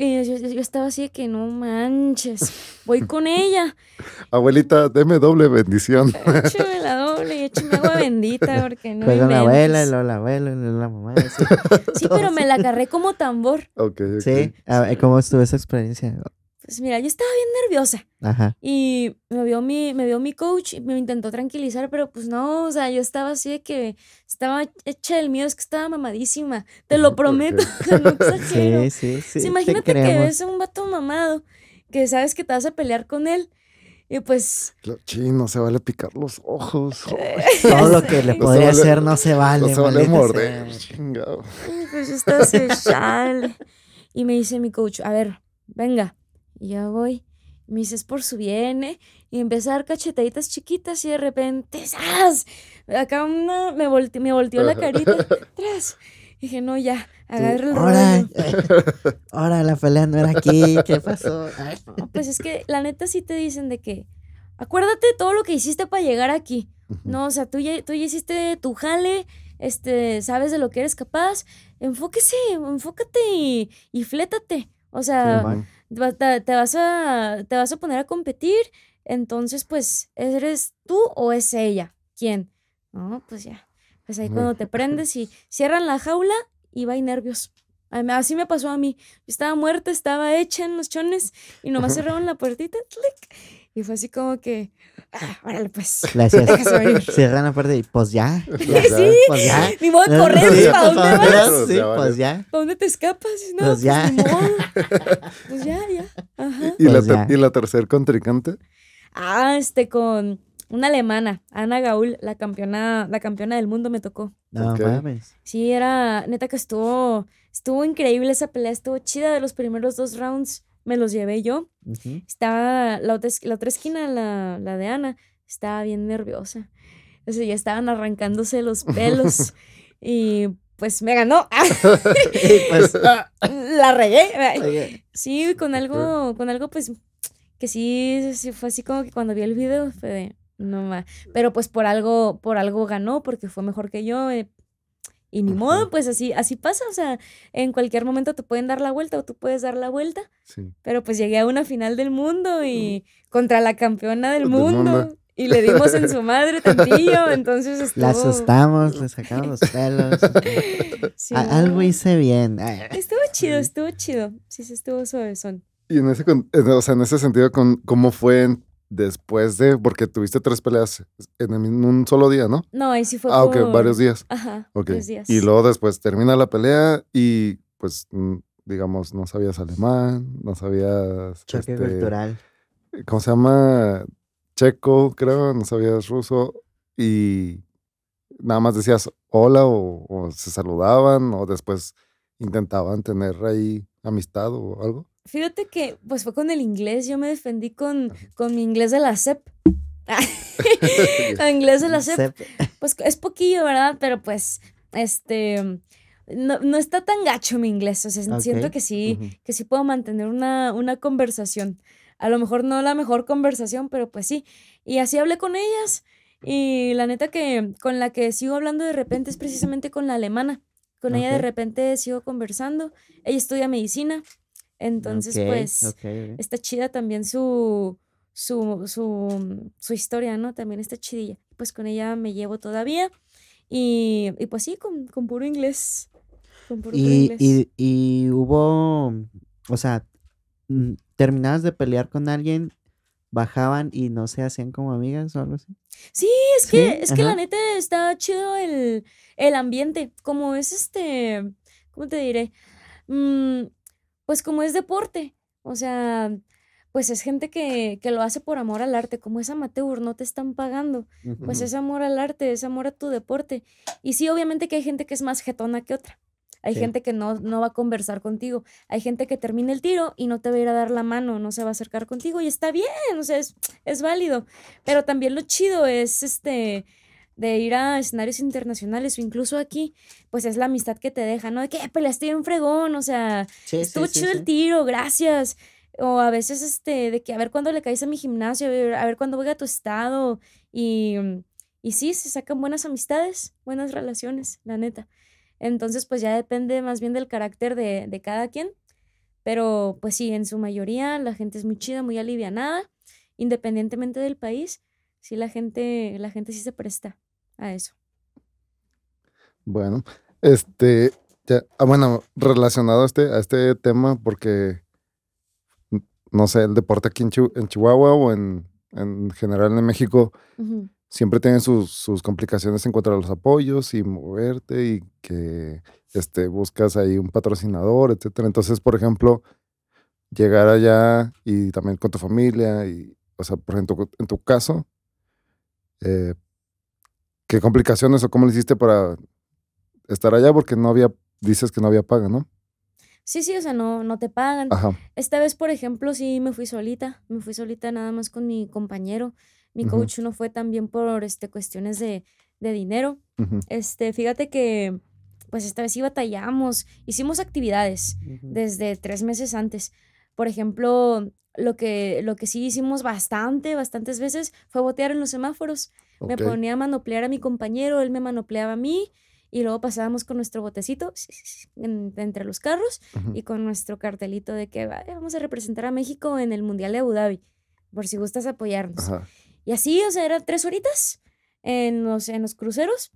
Y yo, yo- yo estaba así de que no manches, voy con ella. *laughs* Abuelita, deme doble bendición. Échame la doble *laughs* y échame agua bendita porque no Fue con la abuela, y luego la abuela, y luego la mamá. Sí, *laughs* Sí, pero me la agarré como tambor. ok, ok. sí. A ver, ¿cómo estuvo esa experiencia? Pues mira, yo estaba bien nerviosa Ajá. y me vio mi, me vio mi coach y me intentó tranquilizar, pero pues no, o sea, yo estaba así de que estaba hecha del miedo, es que estaba mamadísima. Te lo prometo, *laughs* no *laughs* exagero. Sí, sí, sí. Sí, te imagínate que ves a un vato mamado que sabes que te vas a pelear con él y pues Lo- Chino, se vale picar los ojos. *laughs* Todo lo que le No podría vale- hacer no se vale. no se vale morder. sea. chingado. Pues yo así, chale. Y me dice mi coach, a ver, venga. Y ya voy. Y me dice, es por su bien, ¿eh? Y empecé a dar cachetaditas chiquitas y de repente, ¡zas! Acá una, me, volte- me volteó la *laughs* carita, tras. Dije, no, ya, agarra el Ahora, rollo. ahora la pelea no era aquí, ¿qué pasó? No, Pues es que la neta sí te dicen de que, acuérdate de todo lo que hiciste para llegar aquí. No, o sea, tú ya, tú ya hiciste tu jale, este, sabes de lo que eres capaz. Enfóquese, enfócate y, y flétate. O sea, te, te vas a, te vas a poner a competir, entonces pues, ¿eres tú o es ella? ¿Quién? No, pues ya. Pues ahí cuando te *laughs* prendes y cierran la jaula va y nervios. Así me pasó a mí. Estaba muerta, estaba hecha en los chones y nomás cerraron la puertita. clic, y fue así como que, ah, órale pues. Venir. *laughs* cierran la puerta y pues ya. *laughs* ya, Sí, Pues ya. ni modo de *laughs* correr, Sí, ¿para dónde pues, vas? Sí, pues ya. ¿Para dónde te escapas? No, Pues pues, ya. ni modo. Pues ya, ya. Ajá. ¿Y, la Pues ya. ¿Y la tercer contrincante? Ah, este, con una alemana, Ana Gaul, la campeona, la campeona del mundo me tocó. No mames. Sí, era, neta que estuvo, estuvo increíble esa pelea, estuvo chida de los primeros dos rounds, me los llevé yo. Estaba, la otra, es- la otra esquina, la, la de Ana, estaba bien nerviosa. O sea, ya estaban arrancándose los *laughs* pelos y pues me ganó. *laughs* *laughs* Pues, ah, la regué. Sí, con algo, con algo pues que sí, sí fue así como que cuando vi el video fue de, no más. Pero pues por algo, por algo ganó, porque fue mejor que yo. eh, y ni modo, pues así, así pasa. O sea, en cualquier momento te pueden dar la vuelta o tú puedes dar la vuelta. Sí. Pero pues llegué a una final del mundo y contra la campeona del Del mundo. mundo. Y le dimos en su madre tantillo. *laughs* Entonces estuvo. la asustamos, le sacamos los pelos. *laughs* sí, A- algo hice bien. *laughs* Estuvo chido, estuvo chido. Sí, sí, estuvo suavezón. Y en ese, con- en- o sea, en ese sentido, con, ¿cómo fue en- después de, porque tuviste tres peleas en, el- en un solo día, ¿no? No, ahí sí fue Ah, ok, por- varios días. Ajá, Ok. varios días. Y luego después termina la pelea y pues, mm, digamos, no sabías alemán, no sabías... choque este, cultural. ¿Cómo se llama? Checo, creo, no sabías ruso y nada más decías hola o, o se saludaban o después intentaban tener ahí amistad o algo. Fíjate que, pues fue con el inglés, yo me defendí con, con mi inglés de la CEP. El *laughs* inglés de la CEP, Sep- pues es poquillo, ¿verdad? Pero pues, este, no, no está tan gacho mi inglés, o sea, siento Ok. que sí, Ujú. que sí puedo mantener una, una conversación. A lo mejor no la mejor conversación, pero pues sí. Y así hablé con ellas. Y la neta que con la que sigo hablando de repente es precisamente con la alemana. Con ella de repente sigo conversando. Ella estudia medicina. Entonces, pues, está chida también su, su, su, su historia, ¿no? También está chidilla. Pues con ella me llevo todavía. Y, y pues sí, con, con puro inglés. Con puro, puro Y, inglés. y, y hubo, o sea, mm, terminabas de pelear con alguien, bajaban y no se hacían como amigas o algo así. Sí, es que, es que la neta está chido el, el ambiente. Como es este, ¿cómo te diré? Mm, pues como es deporte. O sea, pues es gente que, que lo hace por amor al arte. Como es amateur, no te están pagando. Pues es amor al arte, es amor a tu deporte. Y sí, obviamente que hay gente que es más jetona que otra. Hay Sí. gente que no, no va a conversar contigo. Hay gente que termina el tiro y no te va a ir a dar la mano, no se va a acercar contigo y está bien, o sea, es, es válido. Pero también lo chido es este de ir a escenarios internacionales o incluso aquí, pues es la amistad que te deja, ¿no? De que "Eh, peleaste bien fregón, o sea, Sí, estuvo sí, sí, chido el tiro, gracias. O a veces, este, de que a ver cuándo le caes a mi gimnasio, a ver, a ver cuándo voy a tu estado. Y, y sí, se sacan buenas amistades, buenas relaciones, la neta. Entonces, pues ya depende más bien del carácter de, de cada quien. Pero, pues sí, en su mayoría la gente es muy chida, muy alivianada, independientemente del país. Sí, la gente, la gente sí se presta a eso. Bueno, este, ya, ah, bueno, relacionado a este, a este tema, porque no sé, el deporte aquí en, en Chihuahua o en, en general en México siempre tienen sus, sus complicaciones en cuanto a los apoyos y moverte y que este, buscas ahí un patrocinador, etcétera. Entonces, por ejemplo, llegar allá y también con tu familia y, o sea, por ejemplo, en tu caso, eh, ¿qué complicaciones o cómo le hiciste para estar allá? Porque no había, dices que no había paga, ¿no? Sí, sí, o sea, no, no te pagan. Ajá. Esta vez, por ejemplo, sí me fui solita, me fui solita nada más con mi compañero. Mi coach no fue también por este, cuestiones de, de dinero. Este, fíjate que pues esta vez sí batallamos. Hicimos actividades desde tres meses antes. Por ejemplo, lo que, lo que sí hicimos bastante, bastantes veces, fue botear en los semáforos. Me ponía a manoplear a mi compañero, él me manopleaba a mí, y luego pasábamos con nuestro botecito en- entre los carros y con nuestro cartelito de que "Ay, vamos a representar a México en el Mundial de Abu Dhabi, por si gustas apoyarnos. Ajá. Y así, o sea, eran tres horitas en los, en los cruceros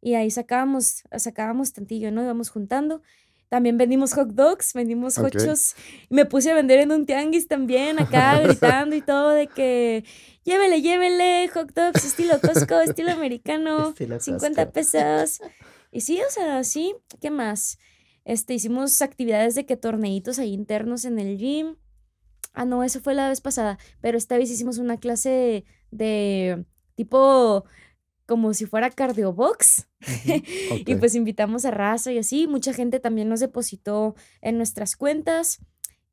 y ahí sacábamos, sacábamos tantillo, ¿no? Íbamos juntando. También vendimos hot dogs, vendimos Ok. hochos. Y me puse a vender en un tianguis también, acá *laughs* gritando y todo de que llévele, llévele, hot dogs, estilo Costco, *laughs* estilo americano, Estilo 50 Costco. pesos. Y sí, o sea, sí, ¿qué más? Este, hicimos actividades de que torneitos ahí internos en el gym. Ah, no, eso fue la vez pasada, pero esta vez hicimos una clase de tipo como si fuera cardiobox. *laughs* Y Ok. pues invitamos a raza y así. Mucha gente también nos depositó en nuestras cuentas.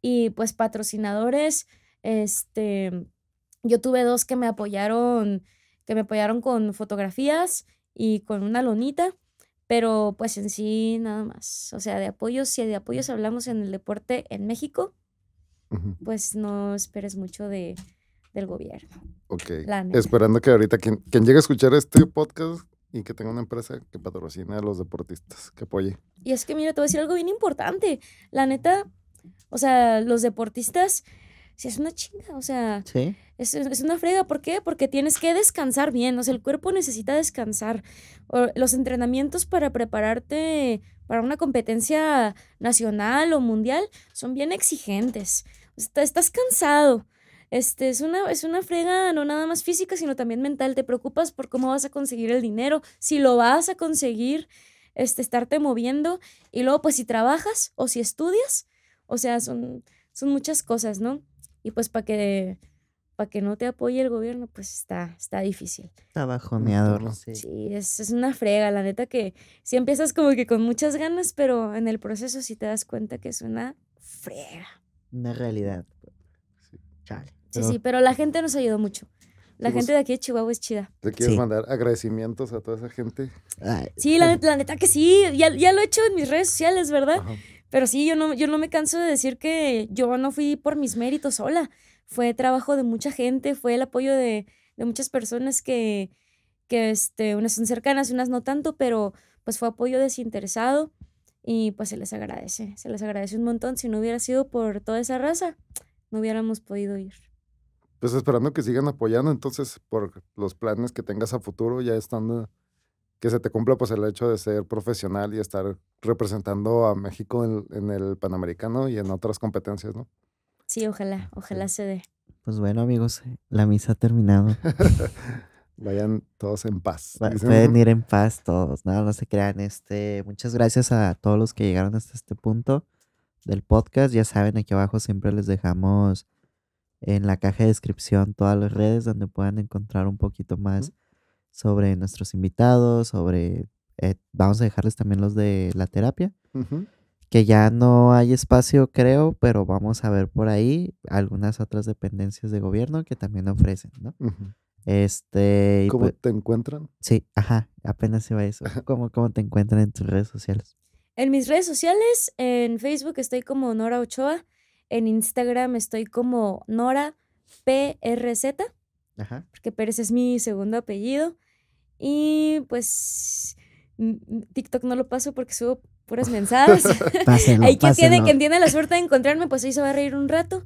Y pues patrocinadores, este, yo tuve dos que me apoyaron, que me apoyaron con fotografías y con una lonita. Pero pues en sí nada más. O sea, de apoyos, si de apoyos hablamos en el deporte en México, pues no esperes mucho de, del gobierno. Ok. Esperando que ahorita quien, quien llegue a escuchar este podcast y que tenga una empresa que patrocine a los deportistas, que apoye. Y es que, mira, te voy a decir algo bien importante. La neta, o sea, los deportistas, sí es una chinga, o sea, Sí. es, es una frega. ¿Por qué? Porque tienes que descansar bien, o sea, el cuerpo necesita descansar. O- los entrenamientos para prepararte para una competencia nacional o mundial son bien exigentes. O sea, estás cansado. Este, es una, es una frega no nada más física, sino también mental. Te preocupas por cómo vas a conseguir el dinero, si lo vas a conseguir, este, estarte moviendo. Y luego, pues, si trabajas o si estudias, o sea, son, son muchas cosas, ¿no? Y pues para que, para que no te apoye el gobierno, pues está, está difícil. Está bajoneador. Entiendo. Sí. Sí, es, es una frega, la neta que si empiezas como que con muchas ganas, pero en el proceso sí te das cuenta que es una frega. Una realidad. Sí. Chale. Sí, sí, pero la gente nos ayudó mucho. La Sí, pues- gente de aquí de Chihuahua es chida. ¿Te quieres Sí. mandar agradecimientos a toda esa gente? Ay, Sí, la, neta- la neta que sí, ya, ya lo he hecho en mis redes sociales, ¿verdad? Ajá. Pero sí, yo no, yo no me canso de decir que yo no fui por mis méritos sola. Fue trabajo de mucha gente, fue el apoyo de, de muchas personas que, que este, unas son cercanas, unas no tanto, pero pues fue apoyo desinteresado y pues se les agradece, se les agradece un montón. Si no hubiera sido por toda esa raza, no hubiéramos podido ir. Pues esperando que sigan apoyando, entonces, por los planes que tengas a futuro, ya estando, que se te cumpla pues el hecho de ser profesional y estar representando a México en, en el Panamericano y en otras competencias, ¿no? Sí, ojalá, ojalá se dé. Pues bueno, amigos, eh, la misa ha terminado. *laughs* Vayan todos en paz. Va- Pueden ir en paz todos, no, no se crean. Este, muchas gracias a todos los que llegaron hasta este punto del podcast. Ya saben, aquí abajo siempre les dejamos en la caja de descripción todas las redes donde puedan encontrar un poquito más sobre nuestros invitados, sobre eh, vamos a dejarles también los de la terapia, que ya no hay espacio, creo, pero vamos a ver por ahí algunas otras dependencias de gobierno que también ofrecen, ¿no? Este, ¿Cómo pues- te encuentran? Sí, ajá, apenas iba a eso. *laughs* ¿Cómo, ¿Cómo te encuentran en tus redes sociales? En mis redes sociales, en Facebook estoy como Nora Ochoa, en Instagram estoy como Nora PRZ. Ajá. porque Pérez es mi segundo apellido. Y pues TikTok no lo paso porque subo puras mensadas. *laughs* *laughs* Pásenlo, ahí quien tiene, quien tiene la suerte de encontrarme, pues ahí se va a reír un rato.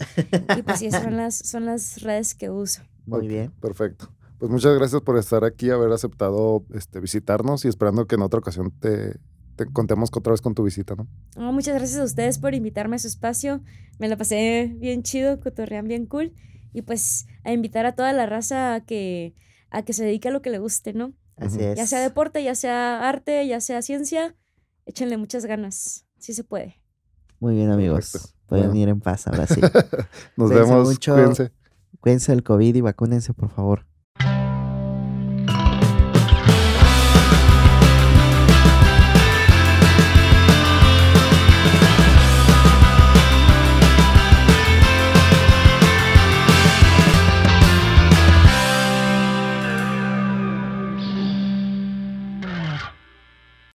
Y pues sí, son *laughs* las, son las redes que uso. Muy bien. Perfecto. Pues muchas gracias por estar aquí, haber aceptado este, visitarnos y esperando que en otra ocasión te, te contemos otra vez con tu visita, ¿no? Muchas gracias a ustedes por invitarme a su espacio. Me la pasé bien chido, cotorrean bien cool. Y pues a invitar a toda la raza a que, a que se dedique a lo que le guste, ¿no? Así es. Ya sea deporte, ya sea arte, ya sea ciencia, échenle muchas ganas. Sí se puede. Muy bien, amigos. Perfecto. Pueden Bueno. ir en paz ahora sí. *laughs* Nos Cuídense vemos. mucho. Cuídense. Cuídense del COVID y vacúnense, por favor.